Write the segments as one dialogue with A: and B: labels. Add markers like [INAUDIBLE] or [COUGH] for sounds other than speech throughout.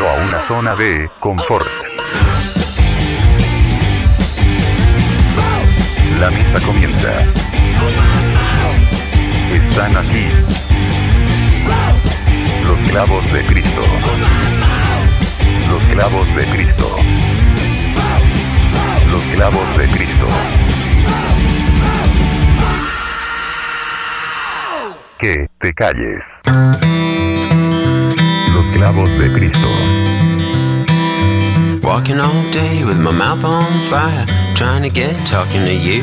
A: A una zona de confort. La misa comienza. Están aquí. Los clavos de Cristo. Los clavos de Cristo. Los clavos de Cristo. Que te calles. Clavos de Cristo.
B: Walking all day with my mouth on fire, trying to get talking to you.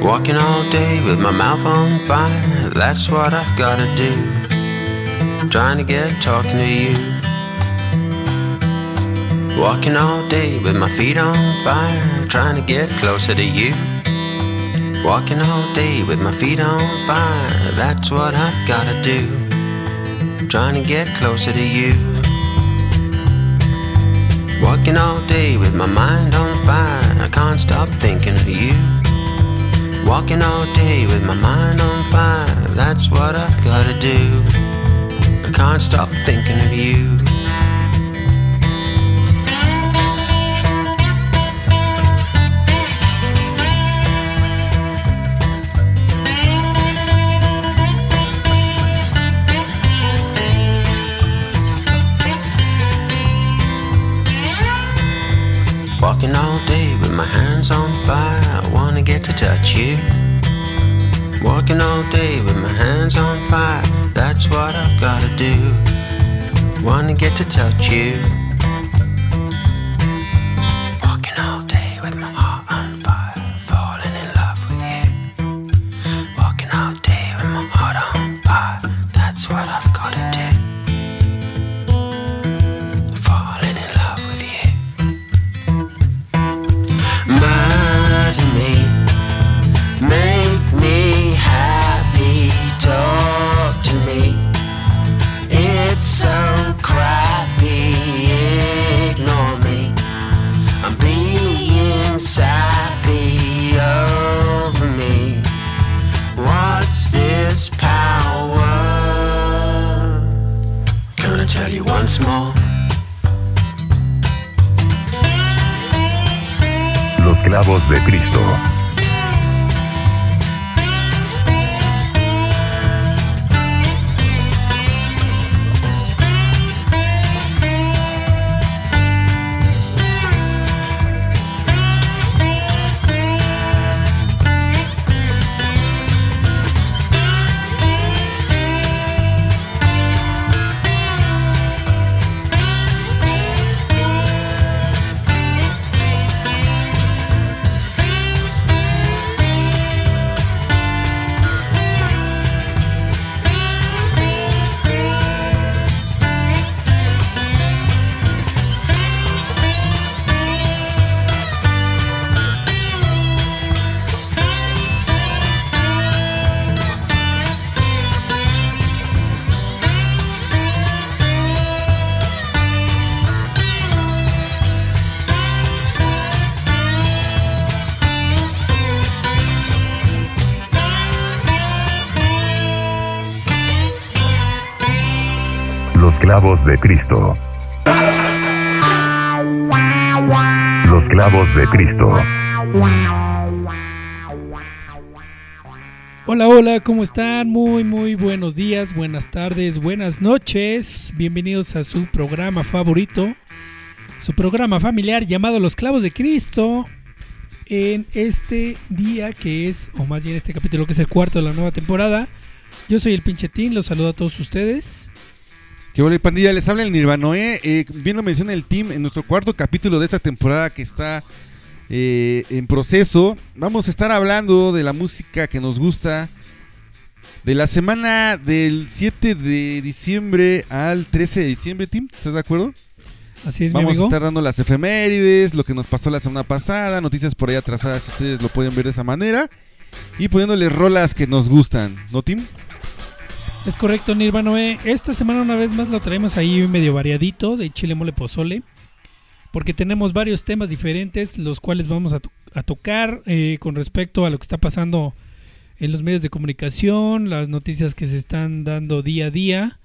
B: Walking all day with my mouth on fire, that's what I've gotta do. Trying to get talking to you. Walking all day with my feet on fire, trying to get closer to you. Walking all day with my feet on fire, that's what I've gotta do. Trying to get closer to you. Walking all day with my mind on fire, I can't stop thinking of you. Walking all day with my mind on fire, that's what I've gotta do. I can't stop thinking of you. Walking all day with my hands on fire, I wanna get to touch you. Walking all day with my hands on fire, that's what I've gotta do. Wanna get to touch you.
A: Clavos de Cristo. Los clavos de Cristo.
C: Hola, hola, ¿cómo están? Muy, muy buenos días, buenas tardes, buenas noches. Bienvenidos a su programa favorito, su programa familiar llamado Los Clavos de Cristo. En este día que es, o más bien este capítulo que es el cuarto de la nueva temporada. Yo soy el Pinchetín, los saludo a todos ustedes.
D: Que hola pandilla, les habla el Nirvanoe. Eh, bien lo menciona el team en nuestro cuarto capítulo de esta temporada que está eh, en proceso. Vamos a estar hablando de la música que nos gusta. De la semana del 7 de diciembre al 13 de diciembre, Tim, ¿estás de acuerdo?
C: Así es, mi
D: Vamos a
C: amigo.
D: estar dando las efemérides, lo que nos pasó la semana pasada, noticias por ahí atrasadas, si ustedes lo pueden ver de esa manera. Y poniéndoles rolas que nos gustan, ¿no, Tim?
C: Es correcto, Nirvanoe. Esta semana una vez más lo traemos ahí medio variadito de chile mole pozole. Porque tenemos varios temas diferentes, los cuales vamos a, a tocar eh, con respecto a lo que está pasando en los medios de comunicación, las noticias que se están dando día a día.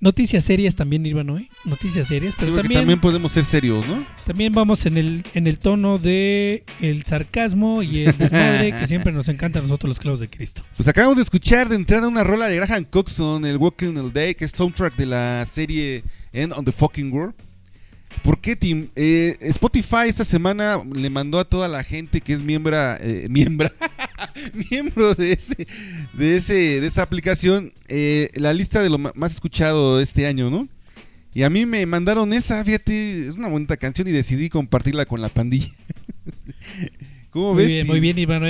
C: Noticias serias también, Nirvanoe. Noticias serias,
D: Sí,
C: pero
D: porque
C: también,
D: también podemos ser serios, ¿no?
C: también vamos en el, en el tono de el sarcasmo y el desmadre que [LAUGHS] siempre nos encanta a nosotros los clavos de Cristo.
D: Pues acabamos de escuchar de entrada una rola de Graham Coxon, el Walking All Day, que es soundtrack de la serie End on the Fucking World. ¿Por qué, Tim? Eh, Spotify esta semana le mandó a toda la gente que es miembro, eh, [LAUGHS] miembro, miembro de ese, de ese, de esa aplicación, eh, la lista de lo más escuchado este año, ¿no? Y a mí me mandaron esa, fíjate, es una bonita canción y decidí compartirla con la pandilla. [LAUGHS] ¿Cómo
C: Muy
D: ves?
C: bien,
D: Tim?
C: muy bien, Iván.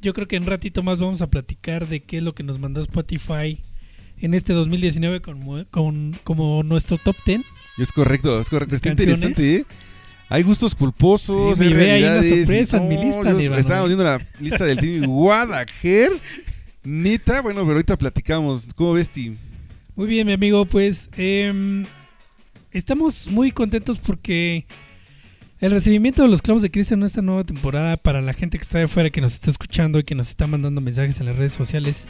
C: Yo creo que en un ratito más vamos a platicar de qué es lo que nos mandó Spotify en este 2019 con, con- como nuestro top 10.
D: Es correcto, es correcto. Está
C: ¿Canciones?
D: interesante, ¿eh? Hay gustos culposos,
C: Sí,
D: hay
C: ahí una sorpresa en mi lista,
D: yo
C: Nirvana.
D: Estábamos viendo la lista del team Guadajer. Neta, bueno, pero ahorita platicamos. ¿Cómo ves, Tim?
C: Muy bien, mi amigo, pues em, estamos muy contentos porque el recibimiento de los clavos de Cristo en esta nueva temporada para la gente que está de afuera, que nos está escuchando y que nos está mandando mensajes en las redes sociales,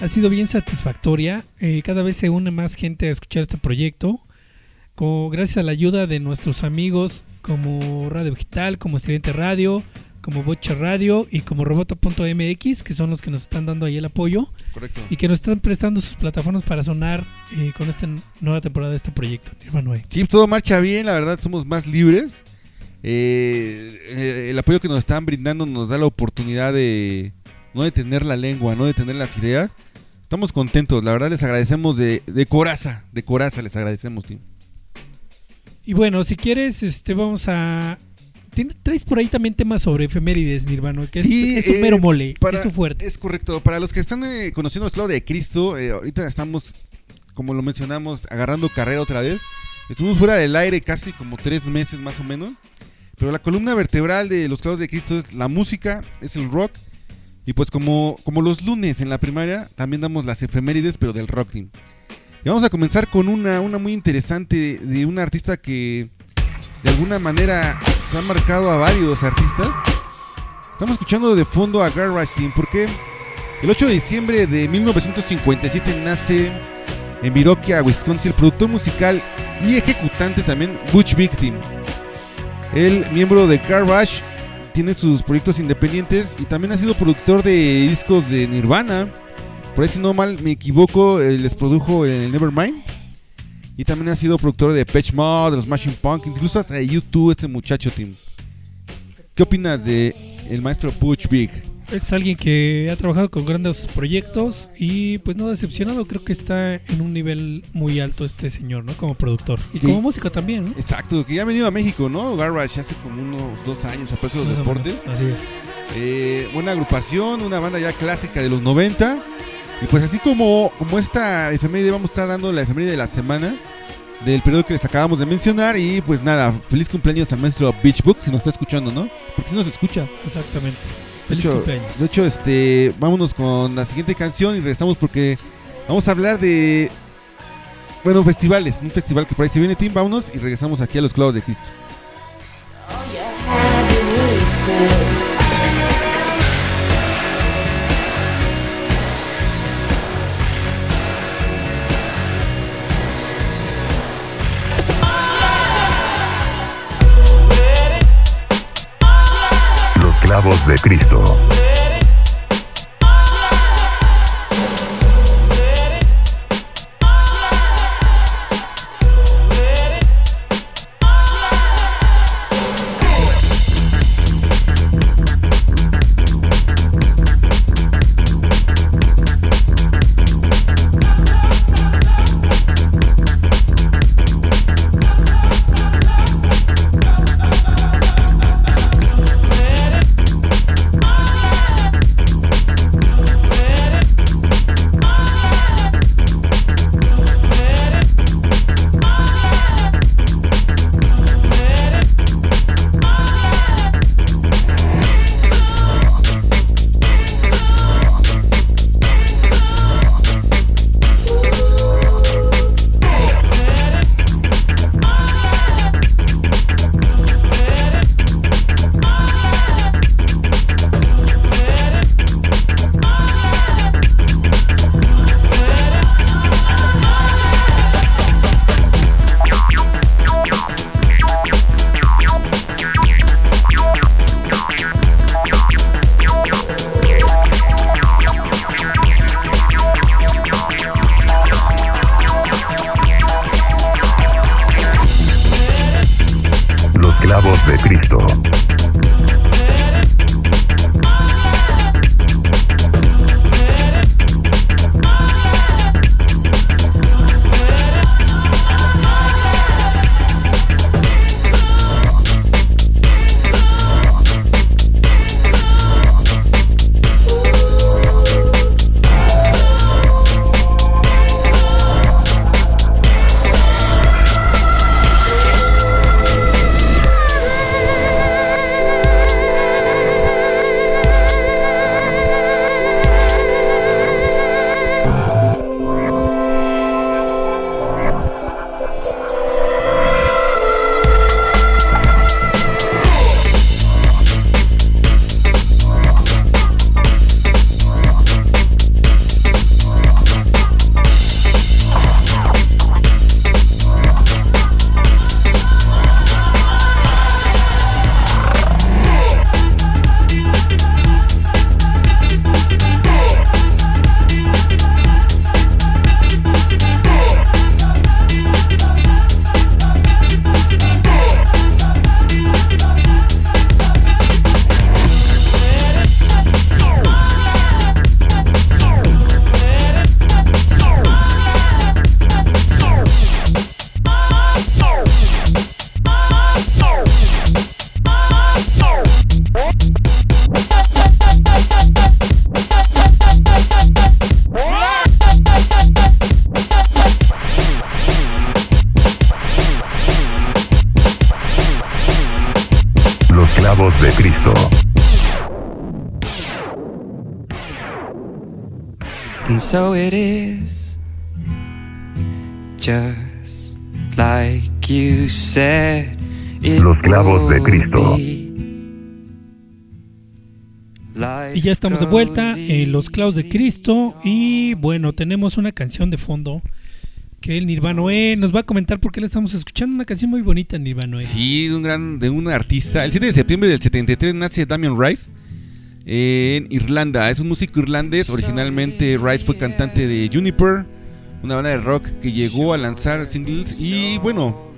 C: ha sido bien satisfactoria. Eh, cada vez se une más gente a escuchar este proyecto. gracias a la ayuda de nuestros amigos como Radio Digital, como Estudiante Radio, como Bocha Radio y como Roboto.mx, que son los que nos están dando ahí el apoyo
D: Correcto.
C: y que nos están prestando sus plataformas para sonar eh, con esta nueva temporada de este proyecto, Nirvana.
D: Sí, todo marcha bien, la verdad, somos más libres. Eh, eh, el apoyo que nos están brindando nos da la oportunidad de no detener la lengua, no detener las ideas. Estamos contentos, la verdad les agradecemos de, de coraza, de coraza les agradecemos, Tim.
C: Y bueno, si quieres, este vamos a... Traes por ahí también temas sobre efemérides, Nirvana, que es,
D: Sí,
C: es tu
D: eh,
C: mero mole,
D: para-
C: es tu fuerte.
D: Es correcto. Para los que están eh, conociendo el esclavo de Cristo, eh, ahorita estamos, como lo mencionamos, agarrando carrera otra vez. Estuvimos fuera del aire casi como tres meses más o menos. Pero la columna vertebral de los clavos de Cristo es la música, es el rock. Y pues como, como los lunes en la primaria, también damos las efemérides, pero del rock team. Y vamos a comenzar con una, una muy interesante de una artista que de alguna manera se ha marcado a varios artistas. Estamos escuchando de fondo a Garage Team porque el 8 de diciembre de 1957 nace en Viroquia, Wisconsin, el productor musical y ejecutante también Butch Vig Team. El miembro de Garage tiene sus proyectos independientes y también ha sido productor de discos de Nirvana. Por ahí si no mal me equivoco, eh, les produjo el Nevermind. Y también ha sido productor de Patch Mod, de los Smashing Pumpkins, incluso hasta de YouTube este muchacho Team. ¿Qué opinas de el maestro Butch Vig?
C: Es alguien que ha trabajado con grandes proyectos y pues no decepcionado, creo que está en un nivel muy alto este señor, ¿no? Como productor y
D: Sí.
C: como músico también, ¿no?
D: Exacto, que ya ha venido a México, ¿no? Garage hace como unos dos años a precio de los deportes.
C: Así es.
D: Eh, buena agrupación, una banda ya clásica de los 90. Y pues así como, como esta efeméride, vamos a estar dando la efeméride de la semana del periodo que les acabamos de mencionar. Y pues nada, feliz cumpleaños al maestro Beach Book, si nos está escuchando, ¿no? Porque si nos escucha.
C: Exactamente.
D: De
C: Feliz
D: hecho,
C: cumpleaños.
D: De hecho, este, vámonos con la siguiente canción y regresamos porque vamos a hablar de, bueno, festivales, un festival que por ahí se viene, Tim, vámonos y regresamos aquí a los clavos de Cristo.
A: Clavos de Cristo.
E: And so it is, just like you said.
A: Los clavos de Cristo.
C: Y ya estamos de vuelta en Los Clavos de Cristo. Y bueno, tenemos una canción de fondo que el Nirvanoe nos va a comentar por qué la estamos escuchando. Una canción muy bonita, Nirvanoe.
D: Sí, de un gran, de un artista. El 7 de septiembre del 73 nace Damian Rice en Irlanda. Es un músico irlandés. Originalmente Rice fue cantante de Juniper, una banda de rock que llegó a lanzar singles. Y bueno,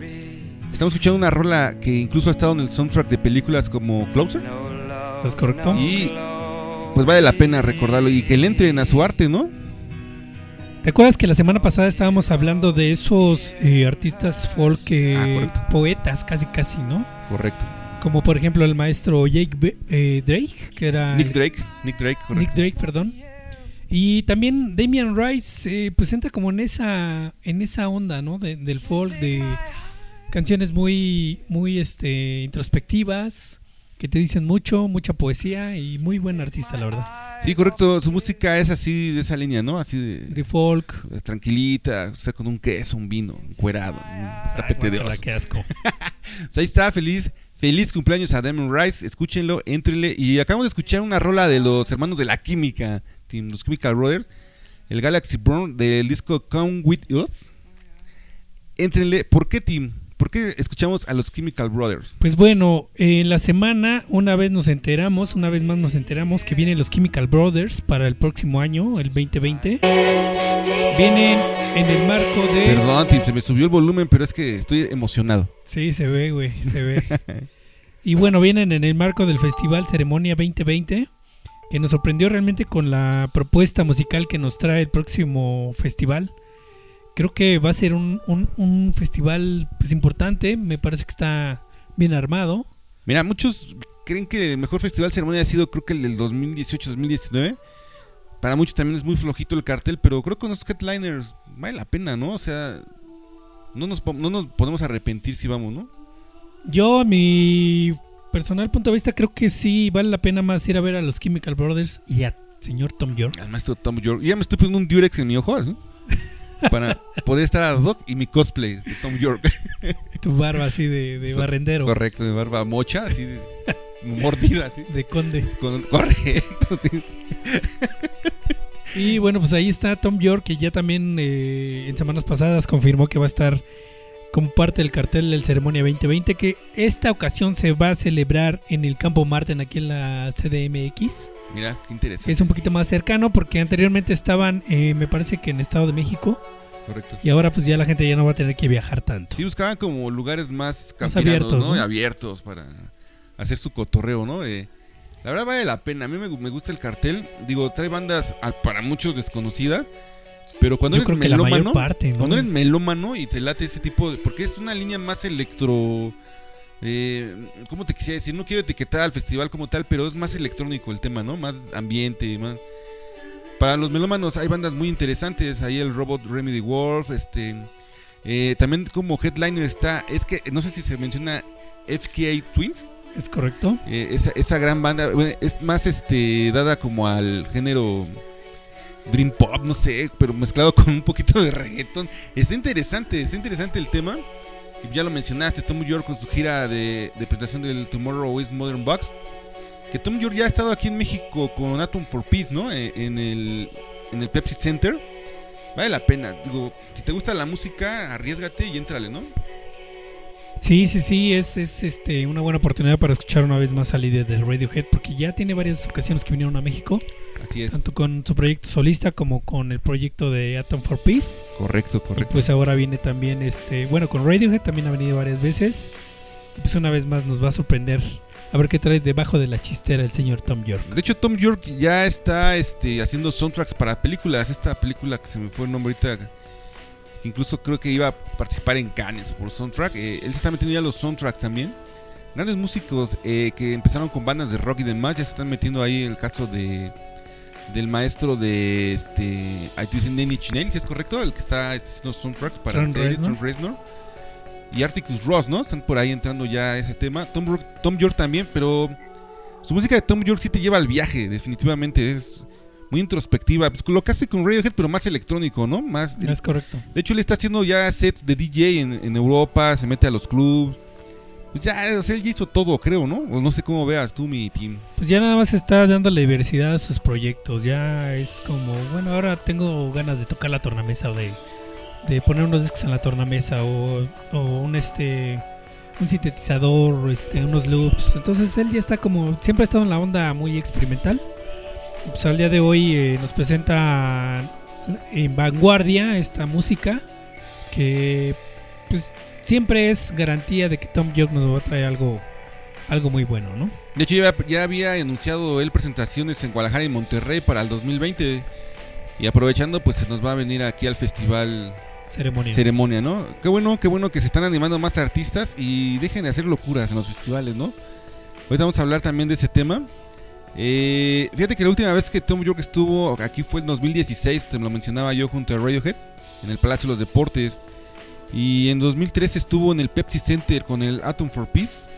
D: estamos escuchando una rola que incluso ha estado en el soundtrack de películas como Closer.
C: ¿Es correcto?
D: Y pues vale la pena recordarlo y que le entren a su arte, ¿no?
C: ¿Te acuerdas que la semana pasada estábamos hablando de esos eh, artistas folk, eh,
D: Ah,
C: poetas, casi casi, ¿no?
D: Correcto.
C: Como por ejemplo el maestro Jake eh, Drake, que era
D: Nick Drake, Nick Drake, correcto.
C: Nick Drake, perdón. Y también Damian Rice, eh, pues entra como en esa, en esa onda, ¿no? De- del folk, de canciones muy, muy, este, introspectivas, que te dicen mucho, mucha poesía y muy buen artista, la verdad.
D: Sí, correcto. Su música es así de esa línea, ¿no? Así de,
C: De folk.
D: eh, tranquilita, o sea, con un queso, un vino, un cuerado, un tapete de oso.
C: qué asco. [LAUGHS]
D: Pues ahí está, feliz, feliz cumpleaños a Damon Rice. Escúchenlo, éntrenle. Y acabamos de escuchar una rola de los hermanos de la química, Team, los Chemical Brothers, el Galaxy Born del disco Come With Us. Éntrenle. ¿Por qué, Team? ¿Por qué escuchamos a los Chemical Brothers?
C: Pues bueno, en la semana una vez nos enteramos, una vez más nos enteramos que vienen los Chemical Brothers para el próximo año, el 2020. Vienen en el marco de...
D: Perdón, Team, se me subió el volumen, pero es que estoy emocionado.
C: Sí, se ve, güey, se ve. [LAUGHS] y bueno, vienen en el marco del Festival Ceremonia 2020, que nos sorprendió realmente con la propuesta musical que nos trae el próximo festival. Creo que va a ser un, un- un festival pues, importante, me parece que está bien armado.
D: Mira, muchos creen que el mejor festival ceremonia ha sido creo que el del 2018-2019. Para muchos también es muy flojito el cartel, pero creo que con los headliners vale la pena, ¿no? O sea, no nos, no nos podemos arrepentir si vamos, ¿no?
C: Yo, a mi personal punto de vista, creo que sí vale la pena más ir a ver a los Chemical Brothers y a señor Tom York.
D: Al maestro Tom York. Yo ya me estoy poniendo un Durex en mi ojo, ¿sí? [LAUGHS] Para poder estar a Doc y mi cosplay de Tom York. [LAUGHS]
C: Tu barba así de, barrendero,
D: Correcto, de barba mocha, así de [LAUGHS] mordida, así.
C: de conde.
D: Con- correcto.
C: Y bueno, pues ahí está Tom York, que ya también eh, en semanas pasadas confirmó que va a estar como parte del cartel del Ceremonia 2020, que esta ocasión se va a celebrar en el Campo Marten, aquí en la CDMX,
D: Mira, qué interesante.
C: es un poquito más cercano, porque anteriormente estaban, eh, me parece que en Estado de México,
D: Correcto.
C: y ahora pues ya la gente ya no va a tener que viajar tanto.
D: Sí, buscaban como lugares más,
C: Más abiertos,
D: ¿no?
C: ¿no?
D: Abiertos para hacer su cotorreo, ¿no? Eh, la verdad vale la pena. A mí me, me gusta el cartel. Digo, trae bandas a- para muchos desconocidas. Pero cuando
C: Yo
D: eres
C: creo que
D: melómano,
C: parte, ¿no?
D: cuando eres
C: Es-
D: melómano y te late ese tipo de... Porque es una línea más electro... Eh, ¿Cómo te quisiera decir? No quiero etiquetar al festival como tal, pero es más electrónico el tema, ¿no? Más ambiente, más... Para los melómanos hay bandas muy interesantes. Ahí el Robot Remedy Wolf, este... eh, también como headliner está... Es que no sé si se menciona FKA Twins.
C: ¿Es correcto?
D: eh, esa, esa gran banda bueno, es más este dada como al género Dream Pop, no sé, pero mezclado con un poquito de reggaeton. Está interesante, está interesante el tema. Ya lo mencionaste, Tom York con su gira de, presentación del Tomorrow is Modern Box. Que Tom York ya ha estado aquí en México con Atom for Peace, ¿no? Eh, En el, Pepsi Center. Vale la pena. Digo, si te gusta la música, arriesgate y éntrale, ¿no?
C: Sí, sí, sí, es, es este, una buena oportunidad para escuchar una vez más al líder del Radiohead, porque ya tiene varias ocasiones que vinieron a México,
D: Así es.
C: tanto con su proyecto solista como con el proyecto de Atom for Peace.
D: Correcto,
C: Y
D: correcto.
C: pues ahora viene también, este, bueno, con Radiohead también ha venido varias veces. Y pues una vez más nos va a sorprender a ver qué trae debajo de la chistera el señor Tom York.
D: De hecho, Tom York ya está este, haciendo soundtracks para películas. Esta película que se me fue el nombre ahorita, que incluso creo que iba a participar en Cannes por soundtrack. eh, él se está metiendo ya los soundtracks también. Grandes músicos eh, que empezaron con bandas de rock y demás, ya se están metiendo ahí el caso de del maestro de este I Do Nanny Chinel, si es correcto, el que está este, haciendo soundtracks para
C: Trent Reznor.
D: Reznor. Y Articus Ross, ¿no? Están por ahí entrando ya a ese tema. Tom, Ro- Tom York también, pero su música de Tom York sí te lleva al viaje, definitivamente. Es muy introspectiva. Pues lo con Radiohead, pero más electrónico, ¿no? Más,
C: Es correcto.
D: de hecho, él está haciendo ya sets de DJ en, en Europa, se mete a los clubs. Pues ya, él ya hizo todo, creo, ¿no? O no sé cómo veas tú, mi team.
C: Pues ya nada más está dándole diversidad a sus proyectos. Ya es como, bueno, ahora tengo ganas de tocar la tornamesa o de, de poner unos discos en la tornamesa o, o un este un sintetizador, este, unos loops. Entonces él ya está como, siempre ha estado en la onda muy experimental. Pues al día de hoy eh, nos presenta en vanguardia esta música que pues siempre es garantía de que Tom York nos va a traer algo algo muy bueno, ¿no?
D: De hecho, ya, ya había anunciado él presentaciones en Guadalajara y Monterrey para el 2020. Y aprovechando, pues se nos va a venir aquí al festival
C: Ceremonia.
D: ceremonia, ¿no? Qué bueno, qué bueno que se están animando más artistas y dejen de hacer locuras en los festivales, ¿no? Ahorita vamos a hablar también de ese tema. Eh, fíjate que la última vez que Tom York estuvo aquí fue en 2016, te lo mencionaba yo junto a Radiohead, en el Palacio de los Deportes. Y en 2013 estuvo en el Pepsi Center con el Atom for Peace.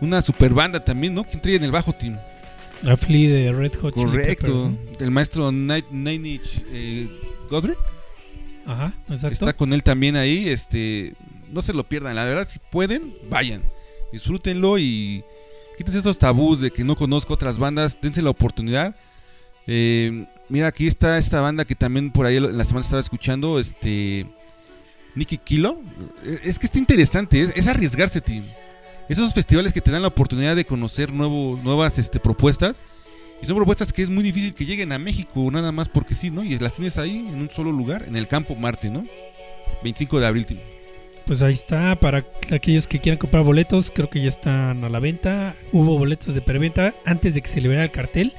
D: Una super banda también, ¿no? ¿Quién traía en el bajo team?
C: A Flea de Red Hot Chili
D: Correcto.
C: Peppers, ¿no?
D: El maestro Night, Nine Inch eh, Godric.
C: Ajá, exacto.
D: Está con él también ahí. Este, no se lo pierdan. La verdad, si pueden, vayan. Disfrútenlo y quítense estos tabús de que no conozco otras bandas. Dense la oportunidad. Eh, mira, aquí está esta banda que también por ahí la semana estaba escuchando. Este, Nicky Kilo. Eh, Es que está interesante. Es, es arriesgarse, team. Esos festivales que te dan la oportunidad de conocer nuevo, nuevas este, propuestas. Y son propuestas que es muy difícil que lleguen a México, nada más porque sí, ¿no? Y las tienes ahí en un solo lugar, en el campo Marte, ¿no? 25 de abril. team.
C: Pues ahí está, para aquellos que quieran comprar boletos, creo que ya están a la venta. Hubo boletos de preventa antes de que se liberara el cartel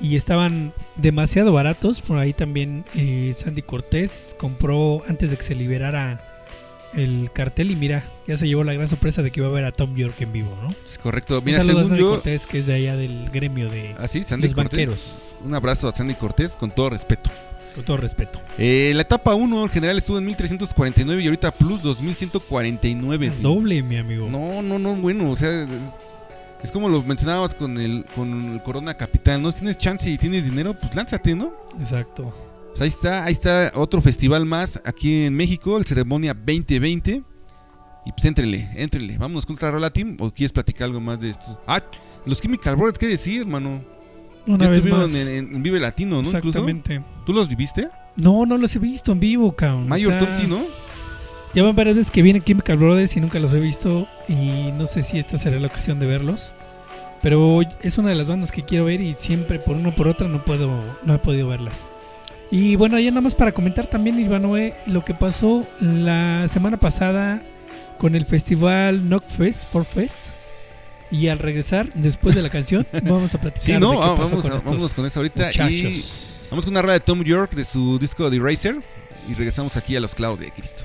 C: y estaban demasiado baratos. Por ahí también eh, Sandy Cortés compró antes de que se liberara el cartel y mira, ya se llevó la gran sorpresa de que iba a ver a Tom York en vivo, ¿no?
D: Es correcto. Mira,
C: Un saludo a
D: según
C: Sandy
D: yo.
C: Cortés, que es de allá del gremio de
D: Así, Sandy
C: los
D: Cortés.
C: banqueros,
D: Un abrazo a Sandy Cortés, con todo respeto.
C: con todo respeto.
D: Eh, la etapa 1, el general estuvo en 1349 y ahorita plus 2149. team.
C: Doble, mi amigo.
D: No, no, no, bueno, o sea, es, como lo mencionabas con el, con el Corona Capital, ¿no? Si tienes chance y tienes dinero, pues lánzate, ¿no?
C: Exacto.
D: Pues ahí está, ahí está otro festival más aquí en México, el Ceremonia 2020. Y pues éntrenle, éntrenle. Vámonos con otra rola, Team. ¿O quieres platicar algo más de estos? Ah, los Chemical Brothers, ¿qué decir, hermano?
C: Una
D: Ya
C: vez más.
D: en, en- en Vive Latino, ¿no? Incluso.
C: Exactamente.
D: ¿Tú los viviste?
C: No, no los he visto en vivo, cabrón. O
D: Mayor
C: sea,
D: Tom sí, ¿no?
C: Ya van varias veces que vienen Chemical Brothers y nunca los he visto. Y no sé si esta será la ocasión de verlos. Pero es una de las bandas que quiero ver y siempre por una o por otra no puedo, no he podido verlas. Y bueno, ya nada más para comentar también, Ivanoe, lo que pasó la semana pasada con el festival Knockfest, for Fest. Y al regresar, después de la canción, [LAUGHS] vamos a platicar
D: Sí,
C: de
D: ¿no?
C: qué
D: Ah,
C: pasó
D: vamos,
C: con
D: a-
C: estos
D: con eso ahorita. Y
C: muchachos.
D: vamos con una rueda de Tom York de su disco The Eraser. Y regresamos aquí a los clavos de Cristo.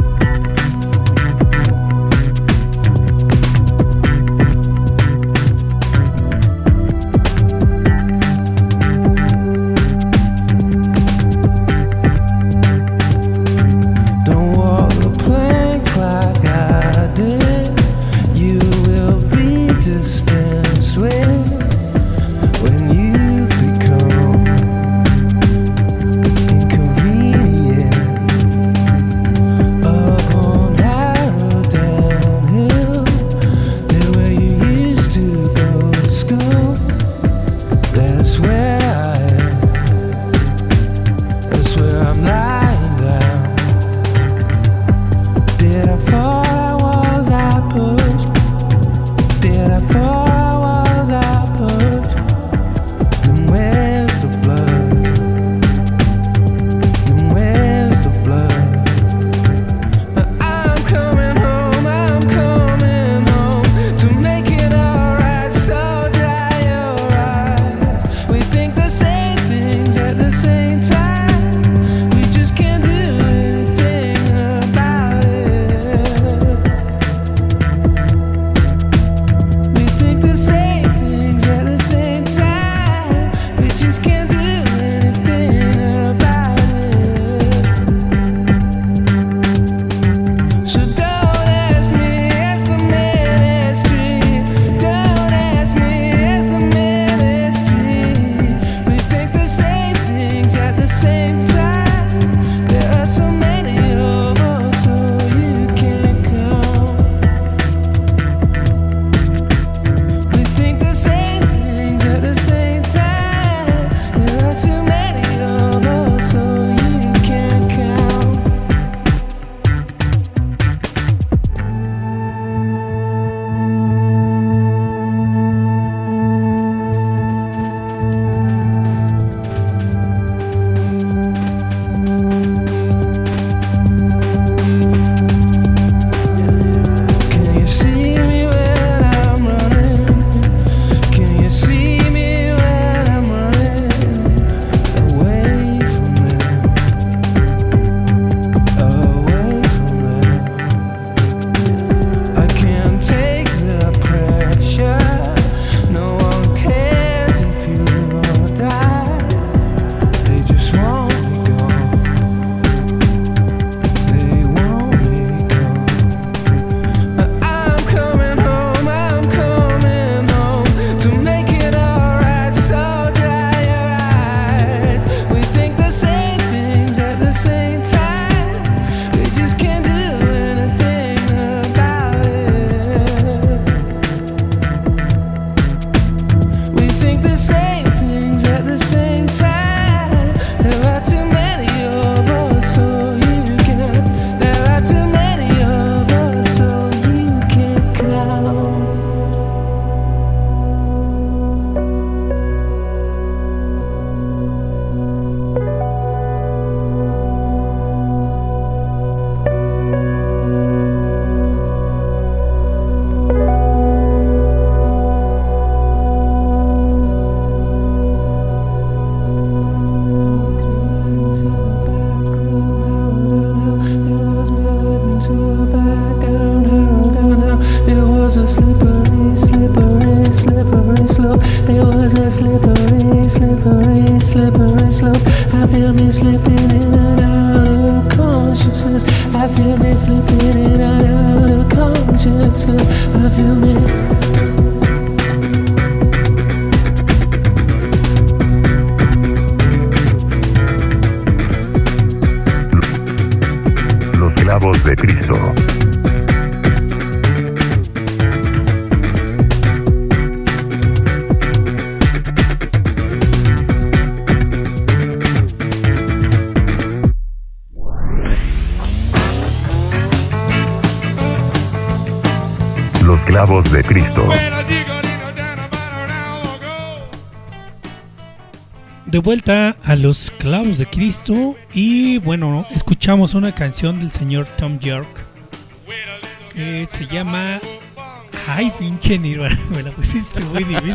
A: slither De
C: vuelta a los clavos de Cristo y bueno, escuchamos una canción del señor Tom York que se llama Ay, pinche Nirvana, [LAUGHS] me la pusiste muy difícil.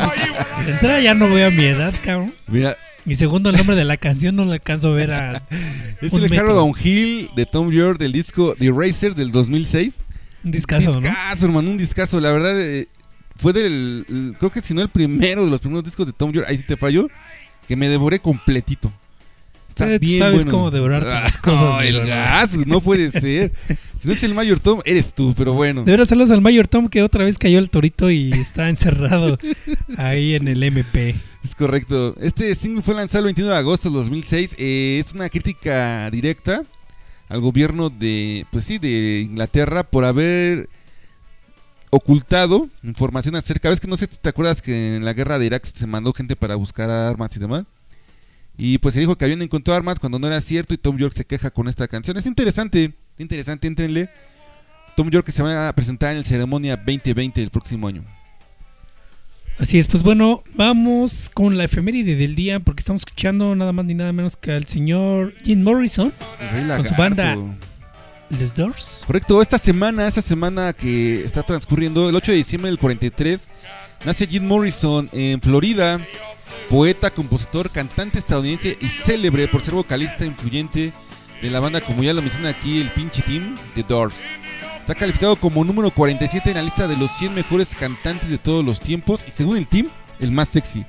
C: De entrada ya no veo a mi edad, cabrón.
D: Mira,
C: Y segundo, el nombre de la canción no la alcanzo a ver a [LAUGHS]
D: es
C: Un
D: el
C: metro.
D: Carro Downhill de Tom York del disco The Eraser del 2006.
C: un discazo, ¿no?
D: discazo, hermano, un discazo. La verdad, eh, fue del. el- creo que si no el primero de los primeros discos de Tom York, ahí sí te falló, que me devoré completito. Está
C: Tú
D: bien
C: sabes
D: bueno.
C: cómo devorarte
D: Ah,
C: las [LAUGHS] cosas,
D: no, el gas, no puede [LAUGHS] ser. Si no es el Mayor Tom, eres tú, pero bueno.
C: De veras, saludos al Mayor Tom que otra vez cayó el torito y está encerrado [LAUGHS] ahí en el MP.
D: Es correcto. Este single fue lanzado el 21 de agosto de 2006. Eh, es una crítica directa al gobierno de, pues sí, de Inglaterra por haber ocultado información acerca. Ves que no sé si te acuerdas que en la guerra de Irak se mandó gente para buscar armas y demás. Y pues se dijo que habían encontrado armas cuando no era cierto y Tom York se queja con esta canción. Es interesante, interesante, entrenle. Tom York que se va a presentar en el ceremonia 2020 del próximo año.
C: Así es, pues bueno, vamos con la efeméride del día porque estamos escuchando nada más ni nada menos que al señor Jim Morrison, Con su banda. Les Doors.
D: Correcto, esta semana, esta semana que está transcurriendo, el 8 de diciembre del 43, nace Jim Morrison en Florida, poeta, compositor, cantante estadounidense y célebre por ser vocalista influyente de la banda, como ya lo menciona aquí el pinche team, The Doors. Está calificado como número 47 en la lista de los 100 mejores cantantes de todos los tiempos y según el team, el más sexy.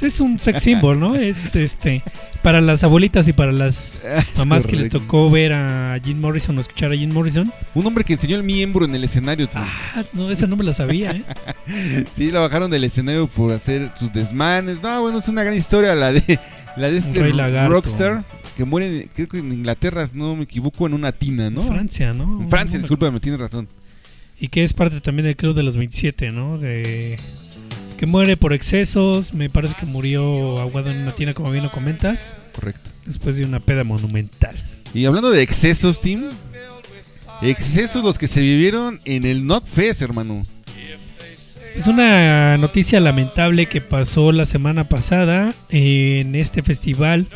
C: Es un sex symbol, ¿no? Es este para las abuelitas y para las [LAUGHS] mamás que les tocó ver a Jim Morrison o escuchar a Jim Morrison.
D: Un hombre que enseñó el miembro en el escenario. tío.
C: Ah, no, esa no me la sabía, ¿eh? [LAUGHS]
D: Sí, la bajaron del escenario por hacer sus desmanes. No, bueno, es una gran historia la de la de este rockstar que muere, creo que en Inglaterra, si no me equivoco, en una tina, ¿no?
C: En Francia, ¿no?
D: En Francia,
C: No me
D: tienes razón.
C: Y que es parte también del club de los 27, ¿no? De, que muere por excesos. Me parece que murió ahogado en una tina, como bien lo comentas.
D: Correcto.
C: Después de una peda monumental.
D: Y hablando de excesos, Tim, excesos los que se vivieron en el Knockfest, hermano.
C: Es una noticia lamentable que pasó la semana pasada en este festival.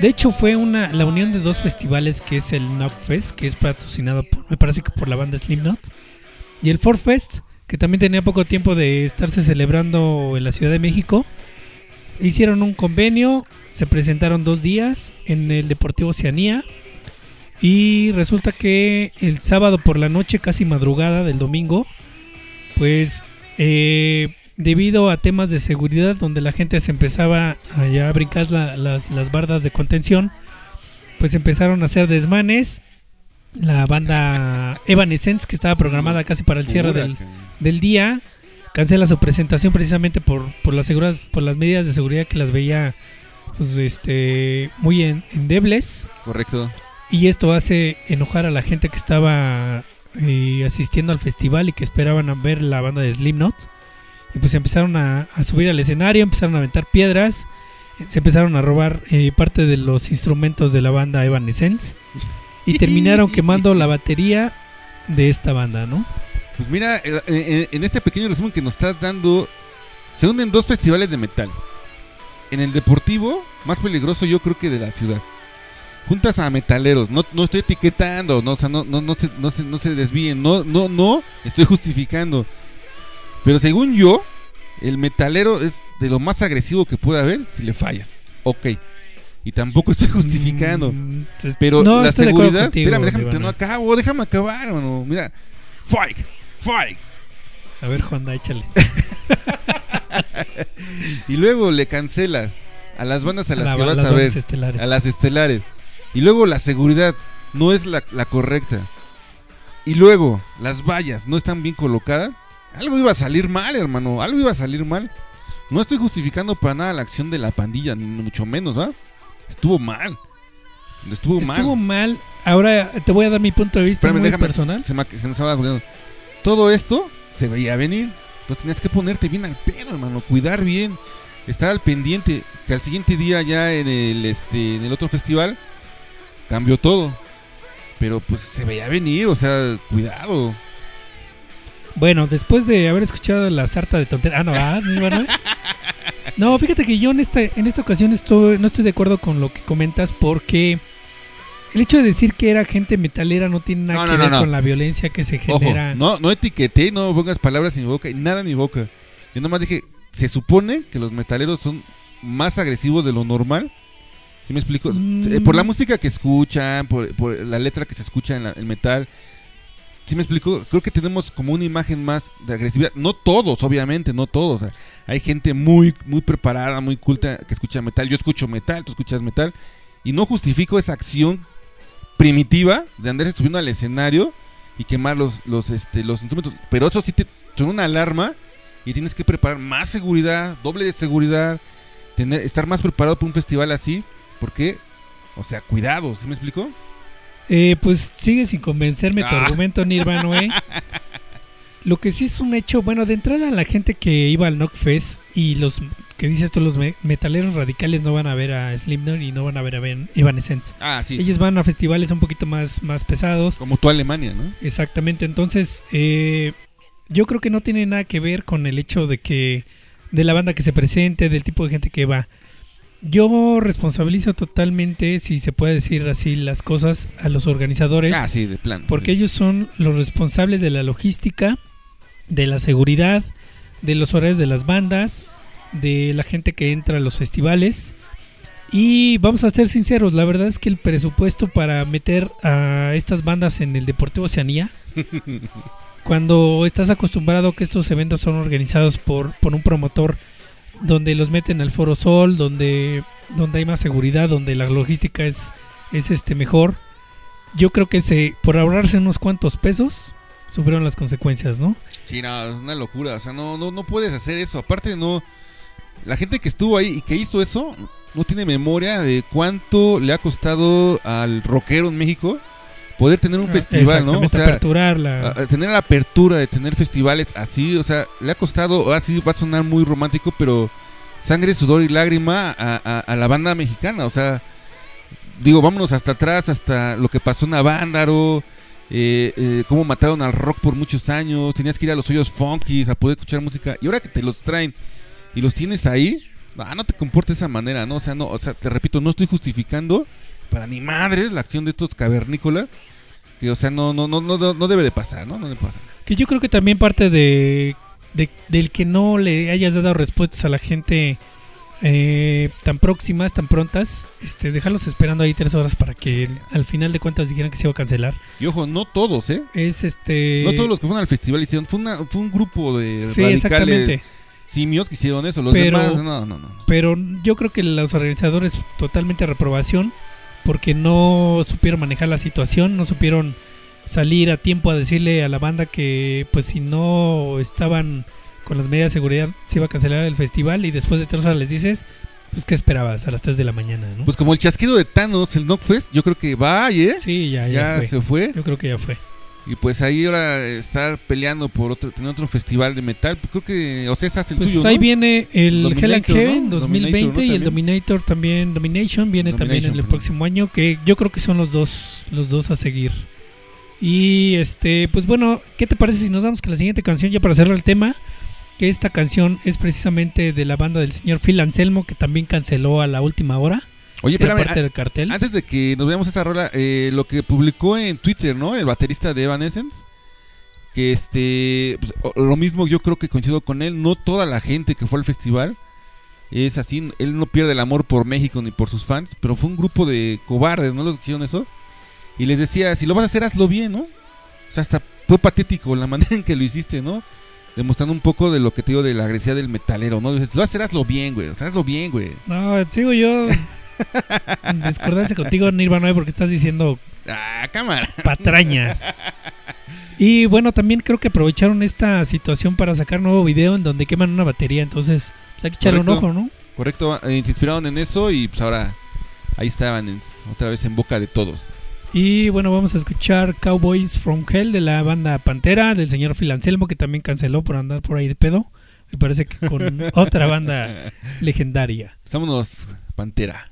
C: De hecho, fue una la unión de dos festivales que es el Knockfest, que es patrocinado por, me parece que por la banda Slipknot, y el Ford Fest, que también tenía poco tiempo de estarse celebrando en la Ciudad de México. Hicieron un convenio, se presentaron dos días en el Deportivo Oceanía. Y resulta que el sábado por la noche, casi madrugada del domingo, pues eh, debido a temas de seguridad donde la gente se empezaba a ya brincar la- las, las bardas de contención, pues empezaron a hacer desmanes. La banda Evanescence, que estaba programada casi para el cierre del, del día, cancela su presentación precisamente por, por, las, seguras, por las medidas de seguridad que las veía pues, este, muy en- endebles.
D: Correcto.
C: Y esto hace enojar a la gente que estaba eh, asistiendo al festival y que esperaban a ver la banda de Slipknot. Y pues empezaron a, a subir al escenario, empezaron a aventar piedras, se empezaron a robar eh, parte de los instrumentos de la banda Evanescence y terminaron quemando la batería de esta banda, ¿no?
D: Pues mira, eh, eh, en este pequeño resumen que nos estás dando, se unen dos festivales de metal. En el deportivo, más peligroso yo creo que de la ciudad. Juntas a metaleros, no, no estoy etiquetando, no, o sea, no, no, no, se, no, se, no se desvíen, no, no, no estoy justificando. Pero según yo, el metalero es de lo más agresivo que puede haber si le fallas. Ok. Y tampoco estoy justificando.
C: Mm, es-
D: Pero
C: no,
D: la seguridad,
C: contigo,
D: espérame, déjame
C: Ivana.
D: no acabo, déjame acabar, hermano. Mira, fight, fight.
C: A ver, Honda, échale. [LAUGHS]
D: y luego le cancelas a las bandas a las
C: la-
D: que vas
C: las
D: a ver,
C: estelares.
D: a las estelares. Y luego la seguridad no es la, la correcta. Y luego las vallas no están bien colocadas. Algo iba a salir mal, hermano. Algo iba a salir mal. No estoy justificando para nada la acción de la pandilla, ni mucho menos, ¿ah? Estuvo mal. Estuvo,
C: Estuvo
D: mal.
C: mal. Ahora te voy a dar mi punto de vista
D: Espérame,
C: muy
D: déjame-
C: personal.
D: Se me, se me estaba olvidando. Todo esto se veía venir. Entonces tenías que ponerte bien al pedo, hermano. Cuidar bien. Estar al pendiente. Que al siguiente día ya en el, este, en el otro festival cambió todo. Pero pues se veía venir. O sea, cuidado.
C: Bueno, después de haber escuchado la sarta de tonterías. Ah, no, ah, ¿no, Manuel? No, fíjate que yo en esta, en esta ocasión estoy, no estoy de acuerdo con lo que comentas porque el hecho de decir que era gente metalera no tiene nada
D: No,
C: que
D: no,
C: ver
D: no.
C: con la violencia que se
D: Ojo,
C: genera.
D: no, no etiqueté, no pongas palabras en mi boca y nada en mi boca. Yo nomás dije, se supone que los metaleros son más agresivos de lo normal. ¿Sí me explico?
C: Mm.
D: Eh, Por la música que escuchan, por, por la letra que se escucha en la- el metal. ¿Sí me explico? Creo que tenemos como una imagen más de agresividad. No todos, obviamente, no todos. Hay gente muy, muy preparada, muy culta que escucha metal. Yo escucho metal, tú escuchas metal. Y no justifico esa acción primitiva de andarse subiendo al escenario y quemar los, los, este, los instrumentos. Pero eso sí te son una alarma y tienes que preparar más seguridad, doble de seguridad, tener, estar más preparado para un festival así. Porque, o sea, cuidado, ¿sí me explico?
C: Eh, pues sigue sin convencerme tu
D: Ah.
C: argumento, Nirvana, ¿eh? [LAUGHS] Lo que sí es un hecho, bueno, de entrada la gente que iba al Knockfest y los que dices tú, los me- metaleros radicales no van a ver a Slipknot y no van a ver a Ben- Evanescence.
D: Ah, sí.
C: Ellos van a festivales un poquito más, más pesados.
D: Como tú Alemania, ¿no?
C: Exactamente, entonces eh, yo creo que no tiene nada que ver con el hecho de que de la banda que se presente, del tipo de gente que va. Yo responsabilizo totalmente, si se puede decir así las cosas, a los organizadores,
D: Ah, sí, de plan.
C: porque ellos son los responsables de la logística, de la seguridad, de los horarios de las bandas, de la gente que entra a los festivales. Y vamos a ser sinceros, la verdad es que el presupuesto para meter a estas bandas en el Deportivo Oceanía, [LAUGHS] cuando estás acostumbrado que estos eventos son organizados por, por un promotor, donde los meten al Foro Sol, donde, donde hay más seguridad, donde la logística es, es este mejor, yo creo que se por ahorrarse unos cuantos pesos, sufrieron las consecuencias, ¿no?
D: Sí, no, es una locura. O sea, no, no, no puedes hacer eso. Aparte, no. La gente que estuvo ahí y que hizo eso no tiene memoria de cuánto le ha costado al rockero en México poder tener un
C: Ah,
D: festival, ¿no? O sea,
C: aperturar la...
D: a- a tener la apertura de tener festivales así, o sea, le ha costado, así va a sonar muy romántico, pero sangre, sudor y lágrima a, a- la banda mexicana, o sea, digo, vámonos hasta atrás, hasta lo que pasó en Avándaro, eh, eh, cómo mataron al rock por muchos años, tenías que ir a los hoyos funky a poder escuchar música, y ahora que te los traen y los tienes ahí, ah, no te comportes de esa manera, ¿no? O sea, no, o sea, te repito, no estoy justificando para ni madres la acción de estos cavernícolas, que, o sea, no, no, no, no, no debe de pasar, ¿no? No debe pasar.
C: Que yo creo que también parte de, de- del que no le hayas dado respuestas a la gente eh, tan próximas, tan prontas, este, dejarlos esperando ahí tres horas para que al final de cuentas dijeran que se iba a cancelar.
D: Y ojo, no todos, ¿eh?
C: Es este...
D: No todos los que fueron al festival hicieron. Fue, una, fue un grupo de
C: Sí,
D: radicales
C: exactamente.
D: simios que hicieron eso. Los
C: Pero-
D: demás, no, no, no.
C: Pero yo creo que los organizadores totalmente reprobación porque no supieron manejar la situación, no supieron salir a tiempo a decirle a la banda que pues si no estaban con las medidas de seguridad se iba a cancelar el festival y después de tres horas les dices pues qué esperabas a las 3 de la mañana, ¿no?
D: Pues como el chasquido de Thanos, el Knockfest, yo creo que va, ¿eh?
C: sí, ya, ya,
D: ya
C: fue.
D: se fue.
C: Yo creo que ya fue.
D: Y pues ahí ahora estar peleando por otro, tener otro festival de metal. pues creo que, o sea, ese hace el
C: Pues
D: suyo,
C: ahí
D: ¿no?
C: viene el
D: Dominator,
C: Hell and
D: ¿no?
C: Heaven
D: Dominator,
C: 2020
D: ¿no?
C: y el. Dominator también, Domination viene también en el próximo año, que yo creo que son los dos, los dos a seguir. Y este, pues bueno, ¿qué te parece si nos damos que la siguiente canción ya para cerrar el tema? Que esta canción es precisamente de la banda del señor Phil Anselmo, que también canceló a la última hora.
D: Oye, espérame, antes de que nos veamos esa rola, eh, lo que publicó en Twitter, ¿no? El baterista de Evanescence, que este, pues, lo mismo yo creo que coincido con él, no toda la gente que fue al festival es así, él no pierde el amor por México ni por sus fans, pero fue un grupo de cobardes, ¿no? Los que hicieron eso. Y les decía, si lo vas a hacer, hazlo bien, ¿no? O sea, hasta fue patético la [LAUGHS] manera en que lo hiciste, ¿no? demostrando un poco de lo que te digo de la agresividad del metalero, ¿no? Dices, lo hacerás lo bien, güey, hazlo bien, güey.
C: No, sigo yo [LAUGHS] [LAUGHS] Discordancia contigo, Nirvana, porque estás diciendo.
D: Ah, cámara.
C: Patrañas. Y bueno, también creo que aprovecharon esta situación para sacar nuevo video en donde queman una batería. Entonces, pues hay que echarle un ojo, ¿no?
D: Correcto, eh, se inspiraron en eso y pues ahora ahí estaban en, otra vez en boca de todos.
C: Y bueno, vamos a escuchar Cowboys from Hell de la banda Pantera, del señor Phil Anselmo, que también canceló por andar por ahí de pedo. Me parece que con [LAUGHS] otra banda legendaria.
D: Vámonos, Pantera.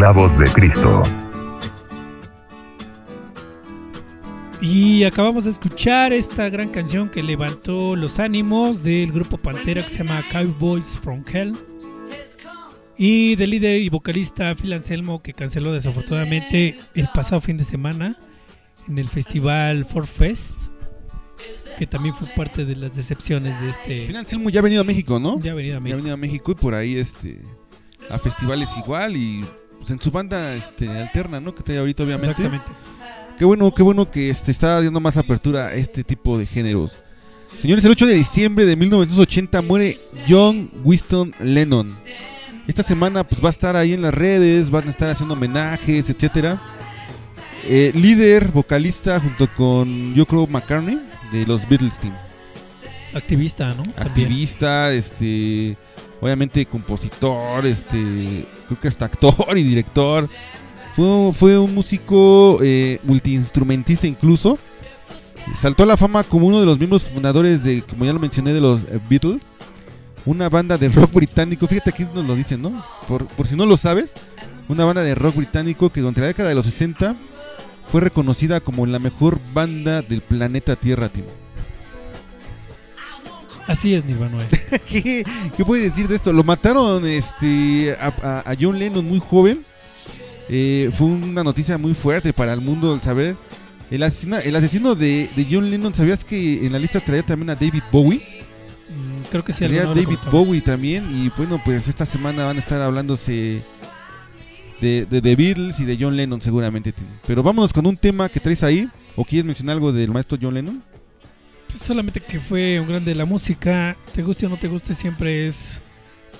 A: esclavos de Cristo.
C: Y acabamos de escuchar esta gran canción que levantó los ánimos del grupo Pantera que se llama Cowboys from Hell. Y del líder y vocalista Phil Anselmo que canceló desafortunadamente el pasado fin de semana en el festival Four Fest que también fue parte de las decepciones de este.
D: Phil Anselmo ya ha venido a México, ¿no?
C: Ya ha venido a México.
D: Ya ha venido a México y por ahí este a festivales igual y pues, en su banda este alterna, ¿no? Que está ahorita obviamente.
C: Exactamente.
D: Qué bueno, qué bueno que este, está dando más apertura a este tipo de géneros. Señores, el 8 de diciembre de 1980 muere John Winston Lennon. Esta semana pues va a estar ahí en las redes, van a estar haciendo homenajes, etcétera. Eh, líder, vocalista junto con yo creo McCartney de los Beatles Team.
C: Activista, ¿no? También.
D: Activista, este, obviamente compositor, este, creo que hasta actor y director. Fue, fue un músico eh, multiinstrumentista incluso. Saltó a la fama como uno de los miembros fundadores de, como ya lo mencioné, de los eh, Beatles. Una banda de rock británico. Fíjate aquí nos lo dicen, ¿no? Por, si no lo sabes. Una banda de rock británico que durante la década de los 60 fue reconocida como la mejor banda del planeta Tierra, Timo.
C: Así es, Nirvana. [LAUGHS]
D: ¿Qué, qué puede decir de esto? Lo mataron este, a, a- a John Lennon muy joven. Eh, fue una noticia muy fuerte para el mundo el saber. El asesino, el asesino de, de John Lennon, ¿sabías que en la lista traía también a David Bowie?
C: Mm, Creo que sí,
D: Traía a David. Bowie también. Y bueno, pues esta semana van a estar hablándose de, de The Beatles y de John Lennon seguramente. Pero vámonos con un tema que traes ahí. ¿O quieres mencionar algo del maestro John Lennon?
C: Solamente que fue un grande de la música, te guste o no te guste, siempre es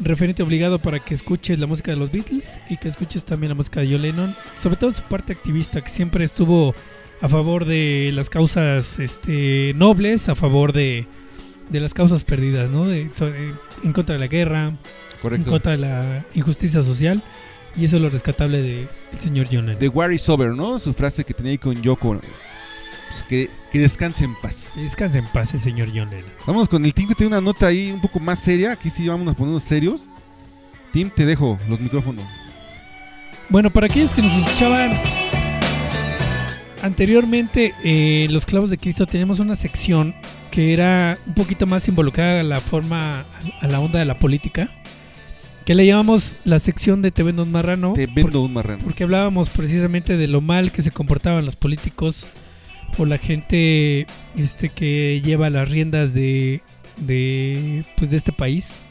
C: referente obligado para que escuches la música de los Beatles y que escuches también la música de John Lennon, sobre todo su parte activista, que siempre estuvo a favor de las causas este, nobles, a favor de, de las causas perdidas, ¿no? De- eh, en contra de la guerra, en contra de la injusticia social, y eso es lo rescatable del señor John Lennon.
D: The War is Over, ¿no? Su frase que tenía ahí con Yoko. Pues que, que descanse en paz.
C: Que Descanse en paz el señor John Lennon.
D: Vamos con el team que tiene una nota ahí un poco más seria. Aquí sí vamos a ponernos serios. Tim, te dejo los micrófonos.
C: Bueno, para aquellos que nos escuchaban anteriormente, eh, Los Clavos de Cristo tenemos una sección que era un poquito más involucrada a la forma, a la onda de la política, que le llamamos la sección de Te vendo un marrano.
D: Te vendo un marrano.
C: porque hablábamos precisamente de lo mal que se comportaban los políticos o la gente este que lleva las riendas de, de pues de este país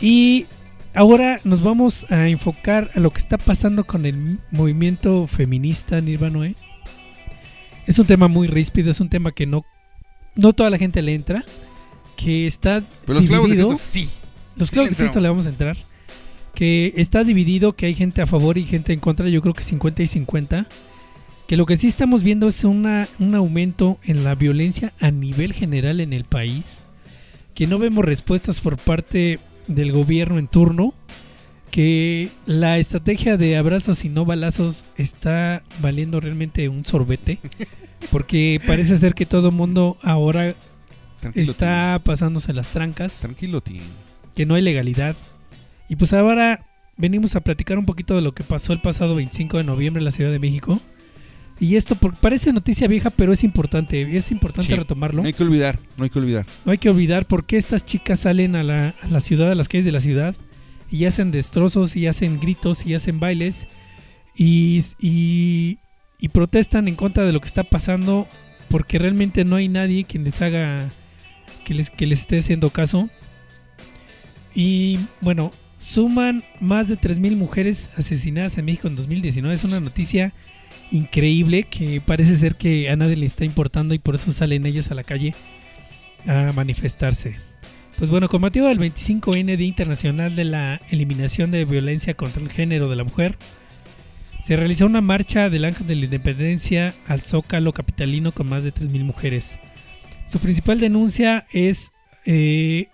C: y ahora nos vamos a enfocar a lo que está pasando con el movimiento feminista Nirvana es un tema muy ríspido es un tema que no no toda la gente le entra que está
D: Pero los clavos de
C: dividido.
D: Cristo sí.
C: Los
D: Sí
C: clavos
D: le
C: de Cristo le vamos a entrar. Que está dividido, que hay gente a favor y gente en contra. Yo creo que 50 y 50. Que lo que sí estamos viendo es una, un aumento en la violencia a nivel general en el país. Que no vemos respuestas por parte del gobierno en turno. Que la estrategia de abrazos y no balazos está valiendo realmente un sorbete. [LAUGHS] Porque parece ser que todo el mundo ahora
D: Tranquilo,
C: está pasándose las trancas.
D: Tranquilo, Tim.
C: que no hay legalidad. Y pues ahora venimos a platicar un poquito de lo que pasó el pasado 25 de noviembre en la Ciudad de México. Y esto parece noticia vieja, pero es importante, es importante
D: Sí.
C: retomarlo.
D: No hay que olvidar, no hay que olvidar.
C: No hay que olvidar por qué estas chicas salen a la, a la ciudad, a las calles de la ciudad, y hacen destrozos, y hacen gritos, y hacen bailes, y, y, y protestan en contra de lo que está pasando, porque realmente no hay nadie quien les haga, que les, que les esté haciendo caso. Y bueno, suman más de 3.000 mujeres asesinadas en México en 2019. Es una noticia increíble que parece ser que a nadie le está importando y por eso salen ellos a la calle a manifestarse. Pues bueno, con motivo del 25N Día Internacional de la Eliminación de Violencia contra el Género de la Mujer, se realizó una marcha del Ángel de la Independencia al Zócalo Capitalino con más de 3.000 mujeres. Su principal denuncia es eh,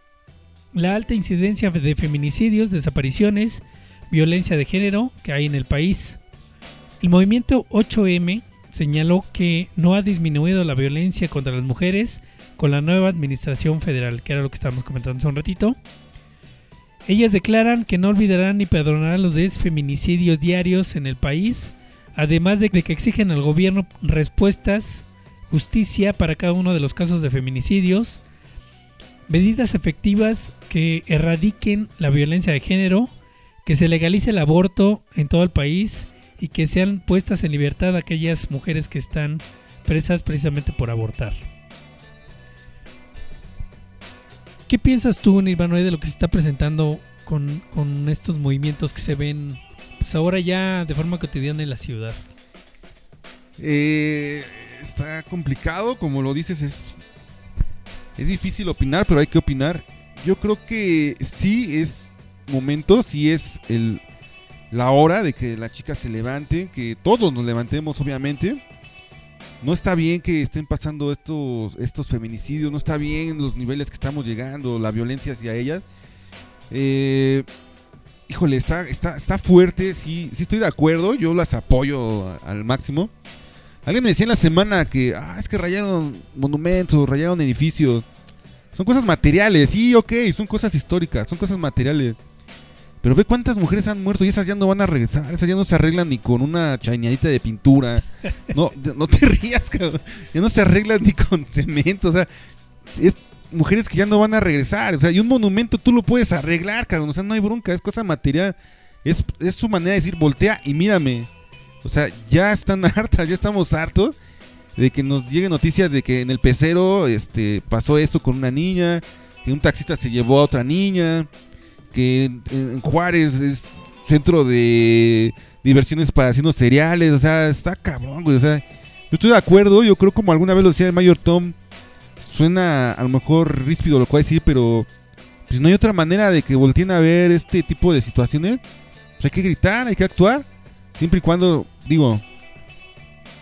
C: la alta incidencia de feminicidios, desapariciones, violencia de género que hay en el país. El movimiento 8M señaló que no ha disminuido la violencia contra las mujeres con la nueva administración federal, que era lo que estábamos comentando hace un ratito. Ellas declaran que no olvidarán ni perdonarán los 10 feminicidios diarios en el país, además de que exigen al gobierno respuestas, justicia para cada uno de los casos de feminicidios, medidas efectivas que erradiquen la violencia de género, que se legalice el aborto en todo el país y que sean puestas en libertad aquellas mujeres que están presas precisamente por abortar. ¿Qué piensas tú, Nirvanoe, de lo que se está presentando con, con estos movimientos que se ven pues ahora ya de forma cotidiana en la ciudad?
D: Eh, está complicado, como lo dices, es, es difícil opinar, pero hay que opinar. Yo creo que sí es momento, sí es el, la hora de que la chica se levante, que todos nos levantemos, obviamente. No está bien que estén pasando estos, estos feminicidios, no está bien los niveles que estamos llegando, la violencia hacia ellas. Eh, híjole, está, está, está fuerte, sí, sí estoy de acuerdo, yo las apoyo al máximo. Alguien me decía en la semana que, ah, es que rayaron monumentos, rayaron edificios. Son cosas materiales, sí, ok, son cosas históricas, son cosas materiales. Pero ve cuántas mujeres han muerto y esas ya no van a regresar, esas ya no se arreglan ni con una chañadita de pintura. [LAUGHS] No, no te rías, cabrón. Ya no se arreglan ni con [LAUGHS] cemento, o sea, es mujeres que ya no van a regresar. O sea, y un monumento tú lo puedes arreglar, cabrón. O sea, no hay bronca, es cosa material. Es, es su manera de decir, voltea y mírame. O sea, ya están [LAUGHS] hartas, ya estamos hartos de que nos lleguen noticias de que en el pecero este, pasó esto con una niña, que un taxista se llevó a otra niña, que en, Juárez es centro de diversiones para haciendo cereales. O sea, está cabrón, güey. O sea, yo estoy de acuerdo, yo creo como alguna vez lo decía el Mayor Tom, suena a lo mejor ríspido lo a decir, pero pues no hay otra manera de que volteen a ver este tipo de situaciones. Pues hay que gritar, hay que actuar. Siempre y cuando, digo,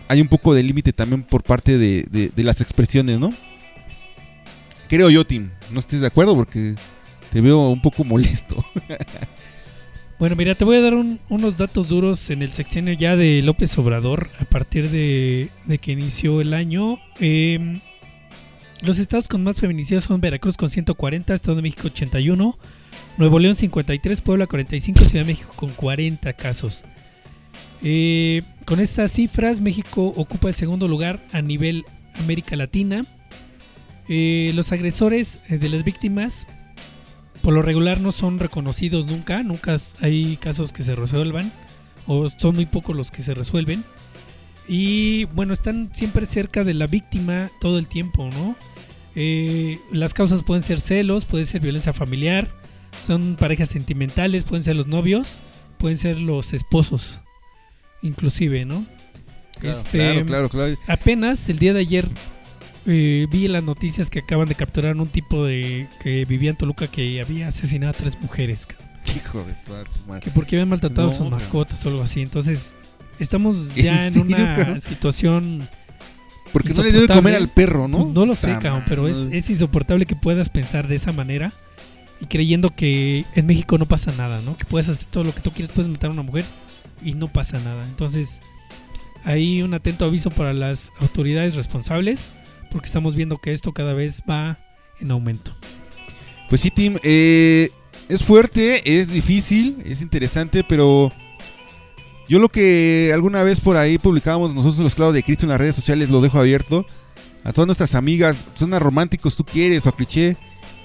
D: hay un poco de límite también por parte de- de las expresiones, ¿no? Creo yo, Tim. No estés de acuerdo porque te veo un poco molesto. [LAUGHS]
C: Bueno, mira, te voy a dar un- unos datos duros en el sexenio ya de López Obrador a partir de, de que inició el año. Eh, los estados con más feminicidios son Veracruz con 140, Estado de México 81, Nuevo León 53, Puebla 45, Ciudad de México con 40 casos. Eh, con estas cifras, México ocupa el segundo lugar a nivel América Latina. Eh, los agresores eh, de las víctimas por lo regular no son reconocidos nunca, nunca hay casos que se resuelvan o son muy pocos los que se resuelven. Y bueno, están siempre cerca de la víctima todo el tiempo, ¿no? Eh, las causas pueden ser celos, puede ser violencia familiar, son parejas sentimentales, pueden ser los novios, pueden ser los esposos, inclusive, ¿no? Este,
D: claro, claro, claro.
C: Apenas el día de ayer eh, vi las noticias que acaban de capturar un tipo de que vivía en Toluca que había asesinado a tres mujeres, cabrón.
D: Hijo de toda su madre.
C: que porque habían maltratado a sus
D: cabrón.
C: mascotas o algo así. Entonces, estamos
D: ¿En [LAUGHS]
C: ya en,
D: serio,
C: una
D: cabrón?
C: situación
D: Porque no le dio de comer al perro, ¿no?
C: Pues no lo sé, cabrón, pero es, es insoportable que puedas pensar de esa manera y creyendo que en México no pasa nada, ¿no? Que puedes hacer todo lo que tú quieres, puedes matar a una mujer y no pasa nada. Entonces, hay un atento aviso para las autoridades responsables porque estamos viendo que esto cada vez va en aumento.
D: Pues sí, Tim, eh, es fuerte, es difícil, es interesante, pero yo lo que alguna vez por ahí publicábamos nosotros los clavos de Cristo en las redes sociales, lo dejo abierto. A todas nuestras amigas, son románticos, tú quieres, o a cliché,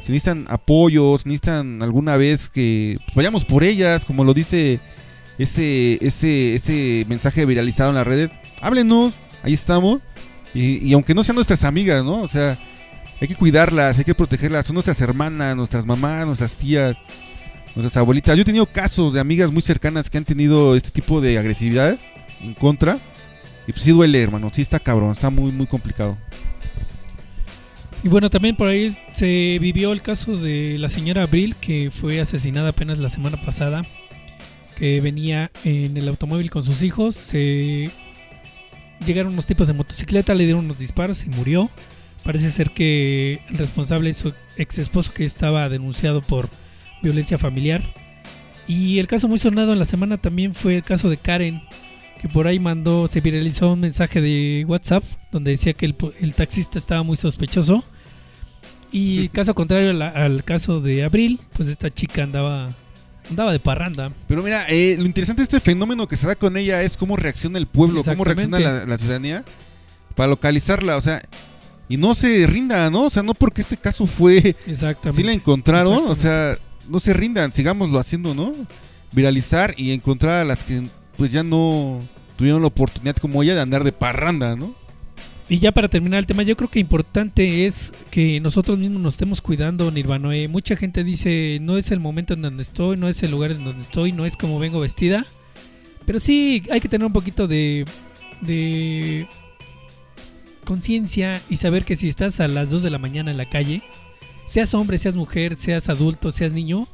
D: si necesitan apoyo, si necesitan alguna vez que pues, vayamos por ellas, como lo dice ese, ese, ese mensaje viralizado en las redes, háblenos, ahí estamos. Y, y aunque no sean nuestras amigas, ¿no? O sea, hay que cuidarlas, hay que protegerlas. Son nuestras hermanas, nuestras mamás, nuestras tías, nuestras abuelitas. Yo he tenido casos de amigas muy cercanas que han tenido este tipo de agresividad en contra. Y pues sí duele, hermano. Sí está cabrón, está muy, muy complicado.
C: Y bueno, también por ahí se vivió el caso de la señora Abril, que fue asesinada apenas la semana pasada, que venía en el automóvil con sus hijos. Se llegaron unos tipos de motocicleta, le dieron unos disparos y murió. Parece ser que el responsable es su ex esposo que estaba denunciado por violencia familiar. Y el caso muy sonado en la semana también fue el caso de Karen, que por ahí mandó, se viralizó un mensaje de WhatsApp donde decía que el, taxista estaba muy sospechoso. Y caso contrario al caso de Abril, pues esta chica andaba andaba de parranda.
D: Pero mira, eh, lo interesante de este fenómeno que se da con ella es cómo reacciona el pueblo, cómo reacciona la, la ciudadanía para localizarla. O sea, y no se rinda, ¿no? O sea, no porque este caso fue [LAUGHS]
C: Exactamente.
D: Sí la encontraron, o sea, no se rindan, sigámoslo haciendo, ¿no? viralizar y encontrar a las que pues ya no tuvieron la oportunidad como ella de andar de parranda, ¿no?
C: Y ya para terminar el tema, yo creo que importante es que nosotros mismos nos estemos cuidando, Nirvanoe. Mucha gente dice, no es el momento en donde estoy, no es el lugar en donde estoy, no es como vengo vestida. Pero sí, hay que tener un poquito de, de conciencia y saber que si estás a las 2 de la mañana en la calle, seas hombre, seas mujer, seas adulto, seas niño,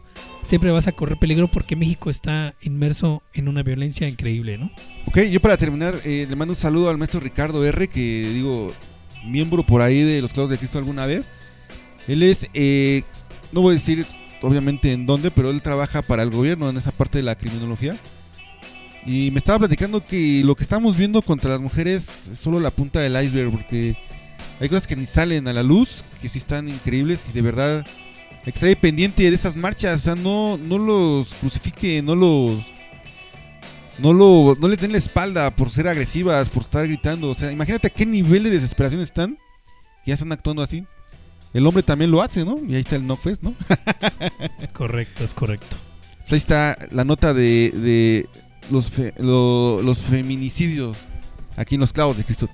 C: siempre vas a correr peligro porque México está inmerso en una violencia increíble, ¿no?
D: Ok, yo para terminar eh, le mando un saludo al maestro Ricardo R, que digo, miembro por ahí de los Clavos de Cristo alguna vez. Él es, eh, no voy a decir obviamente en dónde, pero él trabaja para el gobierno en esa parte de la criminología. Y me estaba platicando que lo que estamos viendo contra las mujeres es solo la punta del iceberg, porque hay cosas que ni salen a la luz, que sí están increíbles y de verdad hay que estar pendiente de esas marchas, o sea, no, no los crucifiquen, no los no lo no les den la espalda por ser agresivas, por estar gritando, o sea, imagínate a qué nivel de desesperación están, que ya están actuando así. El hombre también lo hace, ¿no? Y ahí está el no fest, ¿no? [LAUGHS]
C: Es correcto, es correcto.
D: Pues ahí está la nota de, de los, fe- lo- los feminicidios aquí en los clavos de Cristo.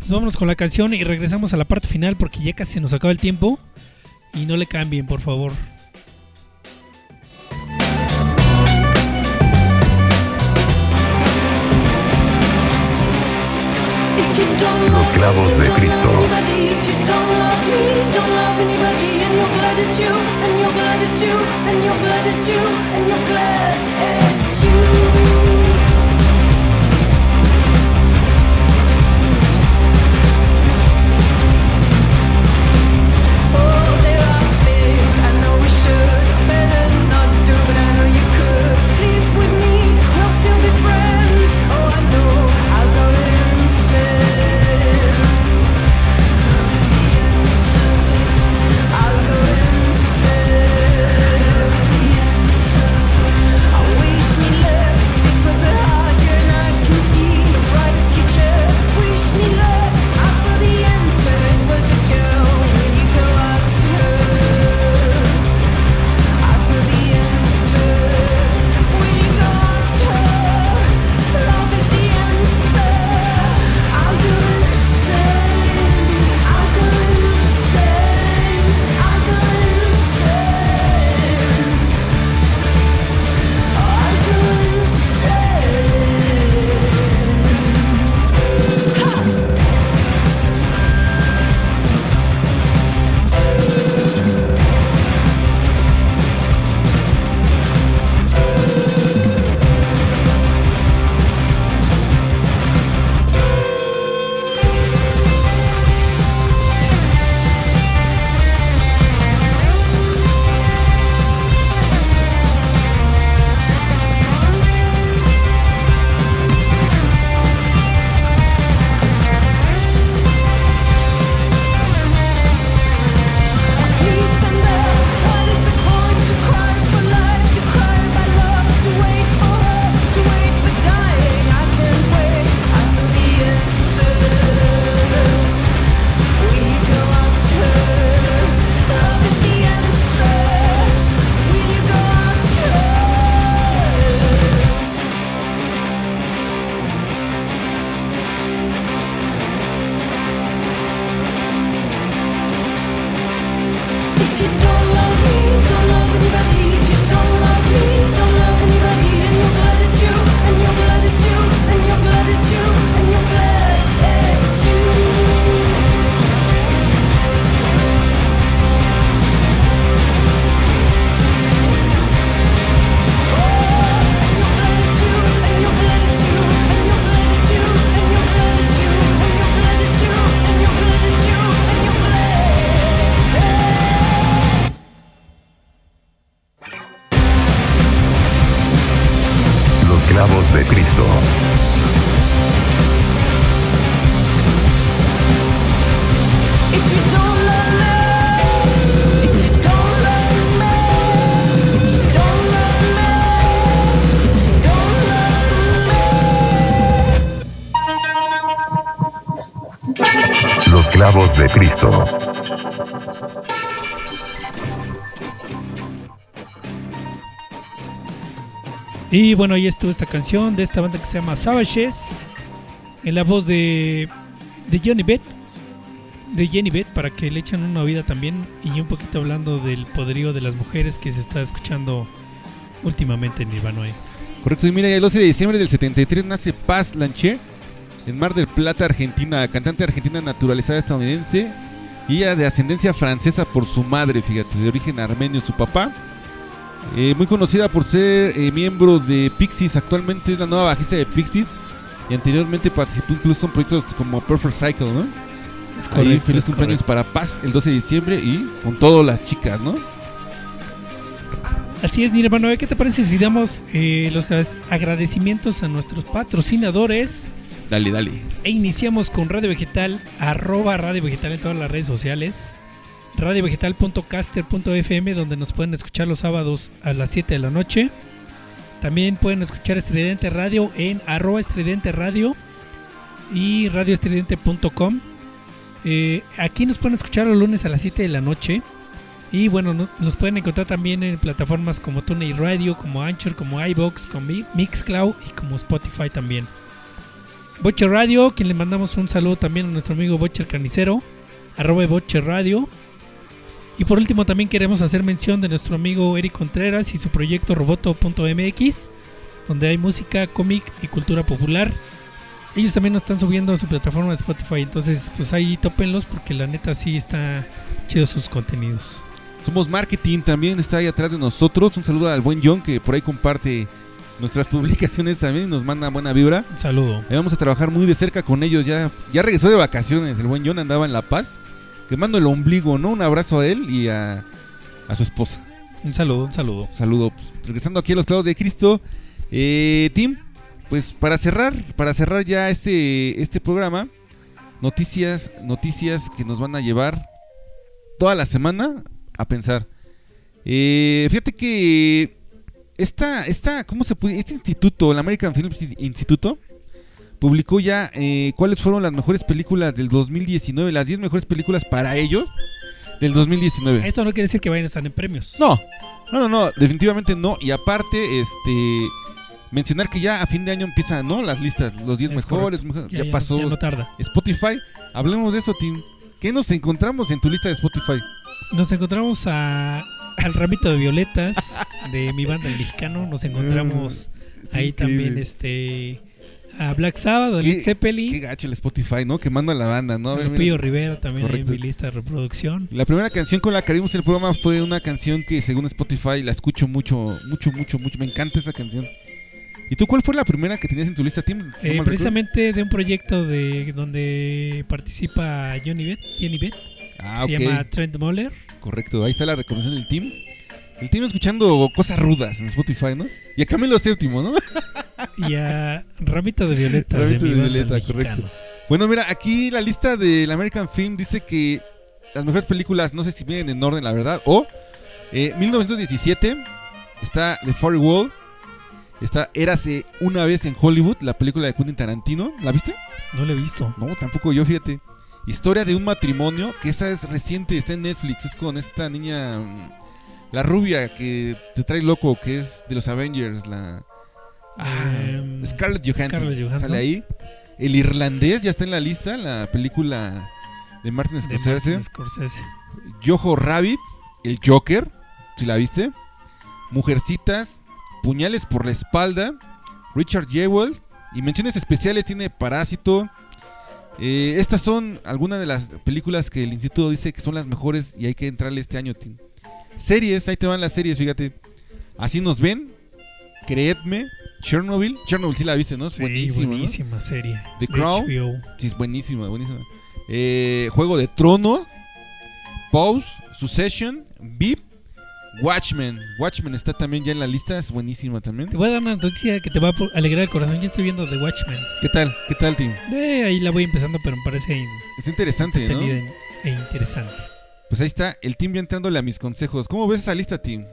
C: Pues vámonos con la canción y regresamos a la parte final porque ya casi se nos acaba el tiempo. Y no le cambien, por favor.
A: Los
F: love
A: clavos de Cristo.
F: love anybody. If you don't love me, don't love anybody. And you're glad it's you, and you're glad it's you, and you're glad it's you,
C: bueno, ahí estuvo esta canción de esta banda que se llama Savages. En la voz de, de Johnny Beth. De Jenny Beth, para que le echen una oída también. Y un poquito hablando del poderío de las mujeres que se está escuchando últimamente en Nirvana.
D: Correcto, y mira, el 12 de diciembre del 73 nace Paz Lancher en Mar del Plata, Argentina, cantante argentina naturalizada estadounidense y ella de ascendencia francesa por su madre, fíjate, de origen armenio su papá. Eh, muy conocida por ser eh, miembro de Pixies, actualmente es la nueva bajista de Pixies y anteriormente participó incluso en proyectos como Perfect Cycle, ¿no?
C: Es
D: Ahí,
C: correcto,
D: feliz
C: es
D: cumpleaños
C: correcto.
D: para Paz el 12 de diciembre y con todas las chicas, ¿no?
C: Así es, Nirvana. ¿Qué te parece si damos eh, los gra- agradecimientos a nuestros patrocinadores?
D: Dale, dale.
C: E iniciamos con Radio Vegetal, arroba Radio Vegetal en todas las redes sociales. radiovegetal.caster.fm donde nos pueden escuchar los sábados a las 7 de la noche. También pueden escuchar Estridente Radio en arroba Estridente Radio y radioestridente.com. Eh, aquí nos pueden escuchar los lunes a las 7 de la noche. Y bueno, no- nos pueden encontrar también en plataformas como TuneIn Radio, como Anchor, como iBox, como Mi- Mixcloud y como Spotify también. Boche Radio, quien le mandamos un saludo también a nuestro amigo Boche el Carnicero, arroba Boche Radio. Y por último también queremos hacer mención de nuestro amigo Eric Contreras y su proyecto roboto.mx, donde hay música, cómic y cultura popular. Ellos también nos están subiendo a su plataforma de Spotify, entonces pues ahí tópenlos porque la neta sí está chido sus contenidos.
D: Somos Marketing, también está ahí atrás de nosotros. Un saludo al buen John que por ahí comparte nuestras [LAUGHS] publicaciones también y nos manda buena vibra.
C: Un saludo.
D: Ahí vamos a trabajar muy de cerca con ellos. Ya, ya regresó de vacaciones. El buen John andaba en La Paz. Que mando el ombligo, ¿no? Un abrazo a él y a, a su esposa.
C: Un saludo, un saludo.
D: Un saludo. Pues, regresando aquí a los clavos de Cristo. Eh, Tim, pues para cerrar, para cerrar ya este, este programa, noticias, noticias que nos van a llevar toda la semana a pensar. Eh, fíjate que esta, esta, ¿cómo se puede? Este instituto, el American Film Instituto, publicó ya eh, cuáles fueron las mejores películas del 2019, las 10 mejores películas para ellos del 2019.
C: Esto no quiere decir que vayan a estar en premios.
D: No, no, no, no, definitivamente no. Y aparte, este, mencionar que ya a fin de año empiezan, ¿no? Las listas, los 10
C: Es
D: mejores, mejor- ya, pasó
C: ya no tarda.
D: Spotify. Hablemos de eso, Tim. ¿Qué nos encontramos en tu lista de Spotify?
C: Nos encontramos a, al ramito de violetas de mi banda el mexicano. Nos encontramos [LAUGHS] ahí
D: increíble.
C: también este a Black Sabbath, a
D: ¿Qué-
C: Led
D: Qué
C: Zeppelin,
D: gacho el Spotify, ¿no? Quemando a la banda, ¿no? A ver,
C: Lupillo
D: mira.
C: Rivera también en mi lista de reproducción.
D: La primera canción con la que abrimos el programa fue una canción que según Spotify la escucho mucho, mucho, mucho, mucho. Me encanta esa canción. ¿Y tú cuál fue la primera que tenías en tu lista, Tim? No
C: Eh,
D: recuerdo.
C: precisamente de un proyecto de donde participa Johnny Beth, Jenny Beth,
D: Ah,
C: se llama Trent Moller.
D: Correcto, ahí está la recomendación del team. El team escuchando cosas rudas en Spotify, ¿no? Y a Camilo Séptimo, ¿no? [LAUGHS]
C: y a Ramito de Violetas
D: Ramito
C: de
D: de Violeta, correcto. Bueno, mira, aquí la lista del American Film dice que las mejores películas, no sé si vienen en orden, la verdad, o eh, 1917 está The Far Wall, está Érase una vez en Hollywood, la película de Quentin Tarantino, ¿la viste?
C: No lo he visto.
D: No, tampoco yo, fíjate. Historia de un matrimonio, que esa es reciente, está en Netflix, es con esta niña, la rubia que te trae loco, que es de los Avengers, la... Ah,
C: Em,
D: Scarlett Johansson,
C: Scarlett Johansson.
D: sale ahí. El irlandés ya está en la lista, la película de Martin
C: de
D: Scorsese.
C: Martin Scorsese.
D: Jojo Rabbit, el Joker, si la viste. Mujercitas, Puñales por la espalda, Richard Jewell y menciones especiales tiene Parásito. Eh, estas son algunas de las películas que el instituto dice que son las mejores y hay que entrarle este año, Tim. Series, ahí te van las series, fíjate. Así nos ven, creedme, Chernobyl. Chernobyl sí la viste, ¿no? Es
C: Sí,
D: buenísimo, ¿no?
C: buenísima serie.
D: The Crown. Sí, es buenísima, buenísima. Eh, Juego de Tronos, Pause, Succession, VIP, Watchmen. Watchmen está también ya en la lista, es buenísima también.
C: Te voy a dar una noticia que te va a alegrar el corazón. Yo estoy viendo The Watchmen.
D: ¿Qué tal? ¿Qué tal, Tim?
C: Eh, ahí la voy empezando, pero me parece in-
D: Está interesante, ¿no?
C: entretenida e interesante.
D: Pues ahí está, el Tim ya entrándole a mis consejos. ¿Cómo ves esa lista, Tim?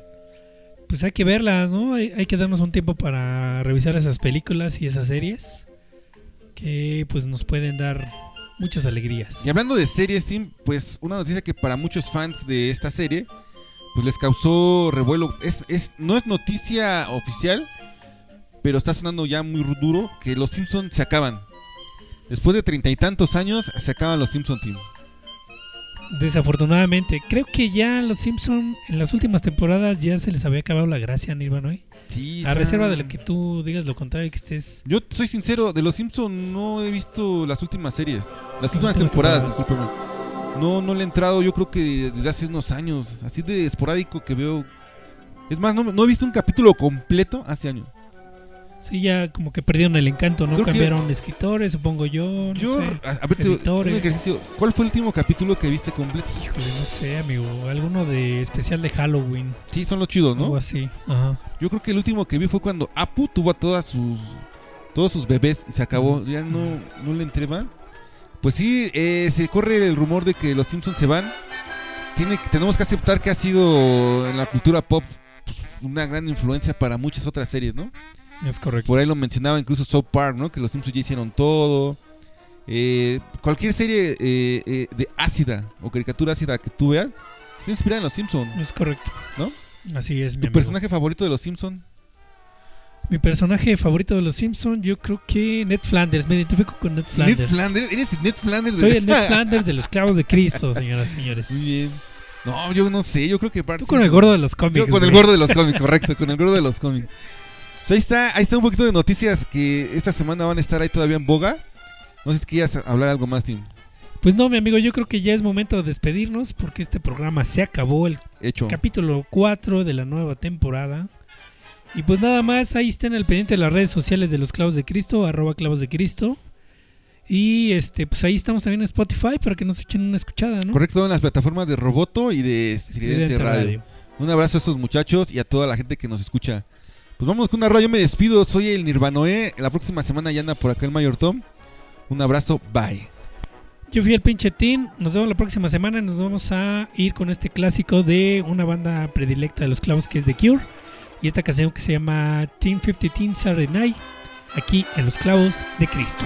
C: Pues hay que verlas, ¿no? Hay, hay que darnos un tiempo para revisar esas películas y esas series que pues nos pueden dar muchas alegrías.
D: Y hablando de series, Tim, pues una noticia que para muchos fans de esta serie, pues les causó revuelo. Es, es, no es noticia oficial, pero está sonando ya muy duro que los Simpsons se acaban. Después de treinta y tantos años se acaban los Simpson Team.
C: Desafortunadamente, creo que ya los Simpson en las últimas temporadas ya se les había acabado la gracia, Nirvana. ¿eh?
D: Sí,
C: A reserva de lo que tú digas lo contrario, que estés
D: Yo soy sincero, de los Simpson no he visto las últimas series, las últimas temporadas,
C: temporadas.
D: discúlpeme. No, no le he entrado, yo creo que desde hace unos años, así de esporádico que veo. Es más, no, no he visto un capítulo completo hace años.
C: Sí, ya como que perdieron el encanto, ¿no?
D: Creo que-
C: Cambiaron escritores, supongo yo, no
D: Yo,
C: sé.
D: a, ver,
C: editores.
D: un ejercicio. ¿Cuál fue el último capítulo que viste completo?
C: Híjole, no sé, amigo. Alguno de especial de Halloween.
D: Sí, son los chidos,
C: Algo
D: ¿no?
C: así. Ajá.
D: Yo creo que el último que vi fue cuando Apu tuvo a todas sus todos sus bebés y se acabó. Ya no, no le entré más. Pues sí, eh, se corre el rumor de que los Simpsons se van. Tiene, tenemos que aceptar que ha sido en la cultura pop pues, una gran influencia para muchas otras series, ¿no?
C: Es correcto.
D: Por ahí lo mencionaba incluso South Park, ¿no? Que los Simpsons ya hicieron todo. Eh, cualquier serie eh, eh, de ácida o caricatura ácida que tú veas está inspirada en los Simpsons.
C: Es correcto.
D: ¿No?
C: Así es, mi
D: ¿Tu
C: amigo.
D: personaje favorito de los Simpsons?
C: Mi personaje favorito de los Simpsons, yo creo que Ned Flanders. Me identifico con Ned Flanders.
D: Ned Flanders. ¿Eres Ned Flanders?
C: Soy el [LAUGHS] Ned Flanders de los clavos de Cristo, señoras y señores.
D: Muy bien. No, yo no sé, yo creo que Bart
C: Tú con el gordo de los cómics.
D: Yo con el gordo de los cómics, correcto, con el gordo de los cómics. Ahí está, ahí está un poquito de noticias que esta semana van a estar ahí todavía en boga. No sé si quieras hablar algo más, Tim.
C: Pues no, mi amigo, yo creo que ya es momento de despedirnos porque este programa se acabó, el
D: Hecho.
C: capítulo 4 de la nueva temporada. Y pues nada más, ahí estén al pendiente de las redes sociales de los clavos de Cristo, arroba clavos de Cristo. Y este, pues ahí estamos también en Spotify para que nos echen una escuchada, ¿no?
D: Correcto, en las plataformas de Roboto y de Estridente
C: Estridente
D: Radio. Un abrazo a estos muchachos y a toda la gente que nos escucha. Pues vamos con una yo me despido, soy el Nirvanoé. La próxima semana ya anda por acá el Mayor Tom. Un abrazo, bye.
C: Yo fui el pinche Tin. Nos vemos la próxima semana. Nos vamos a ir con este clásico de una banda predilecta de los clavos que es The Cure. Y esta canción que se llama Team 50 Teen Saturday Night. Aquí en Los Clavos de Cristo.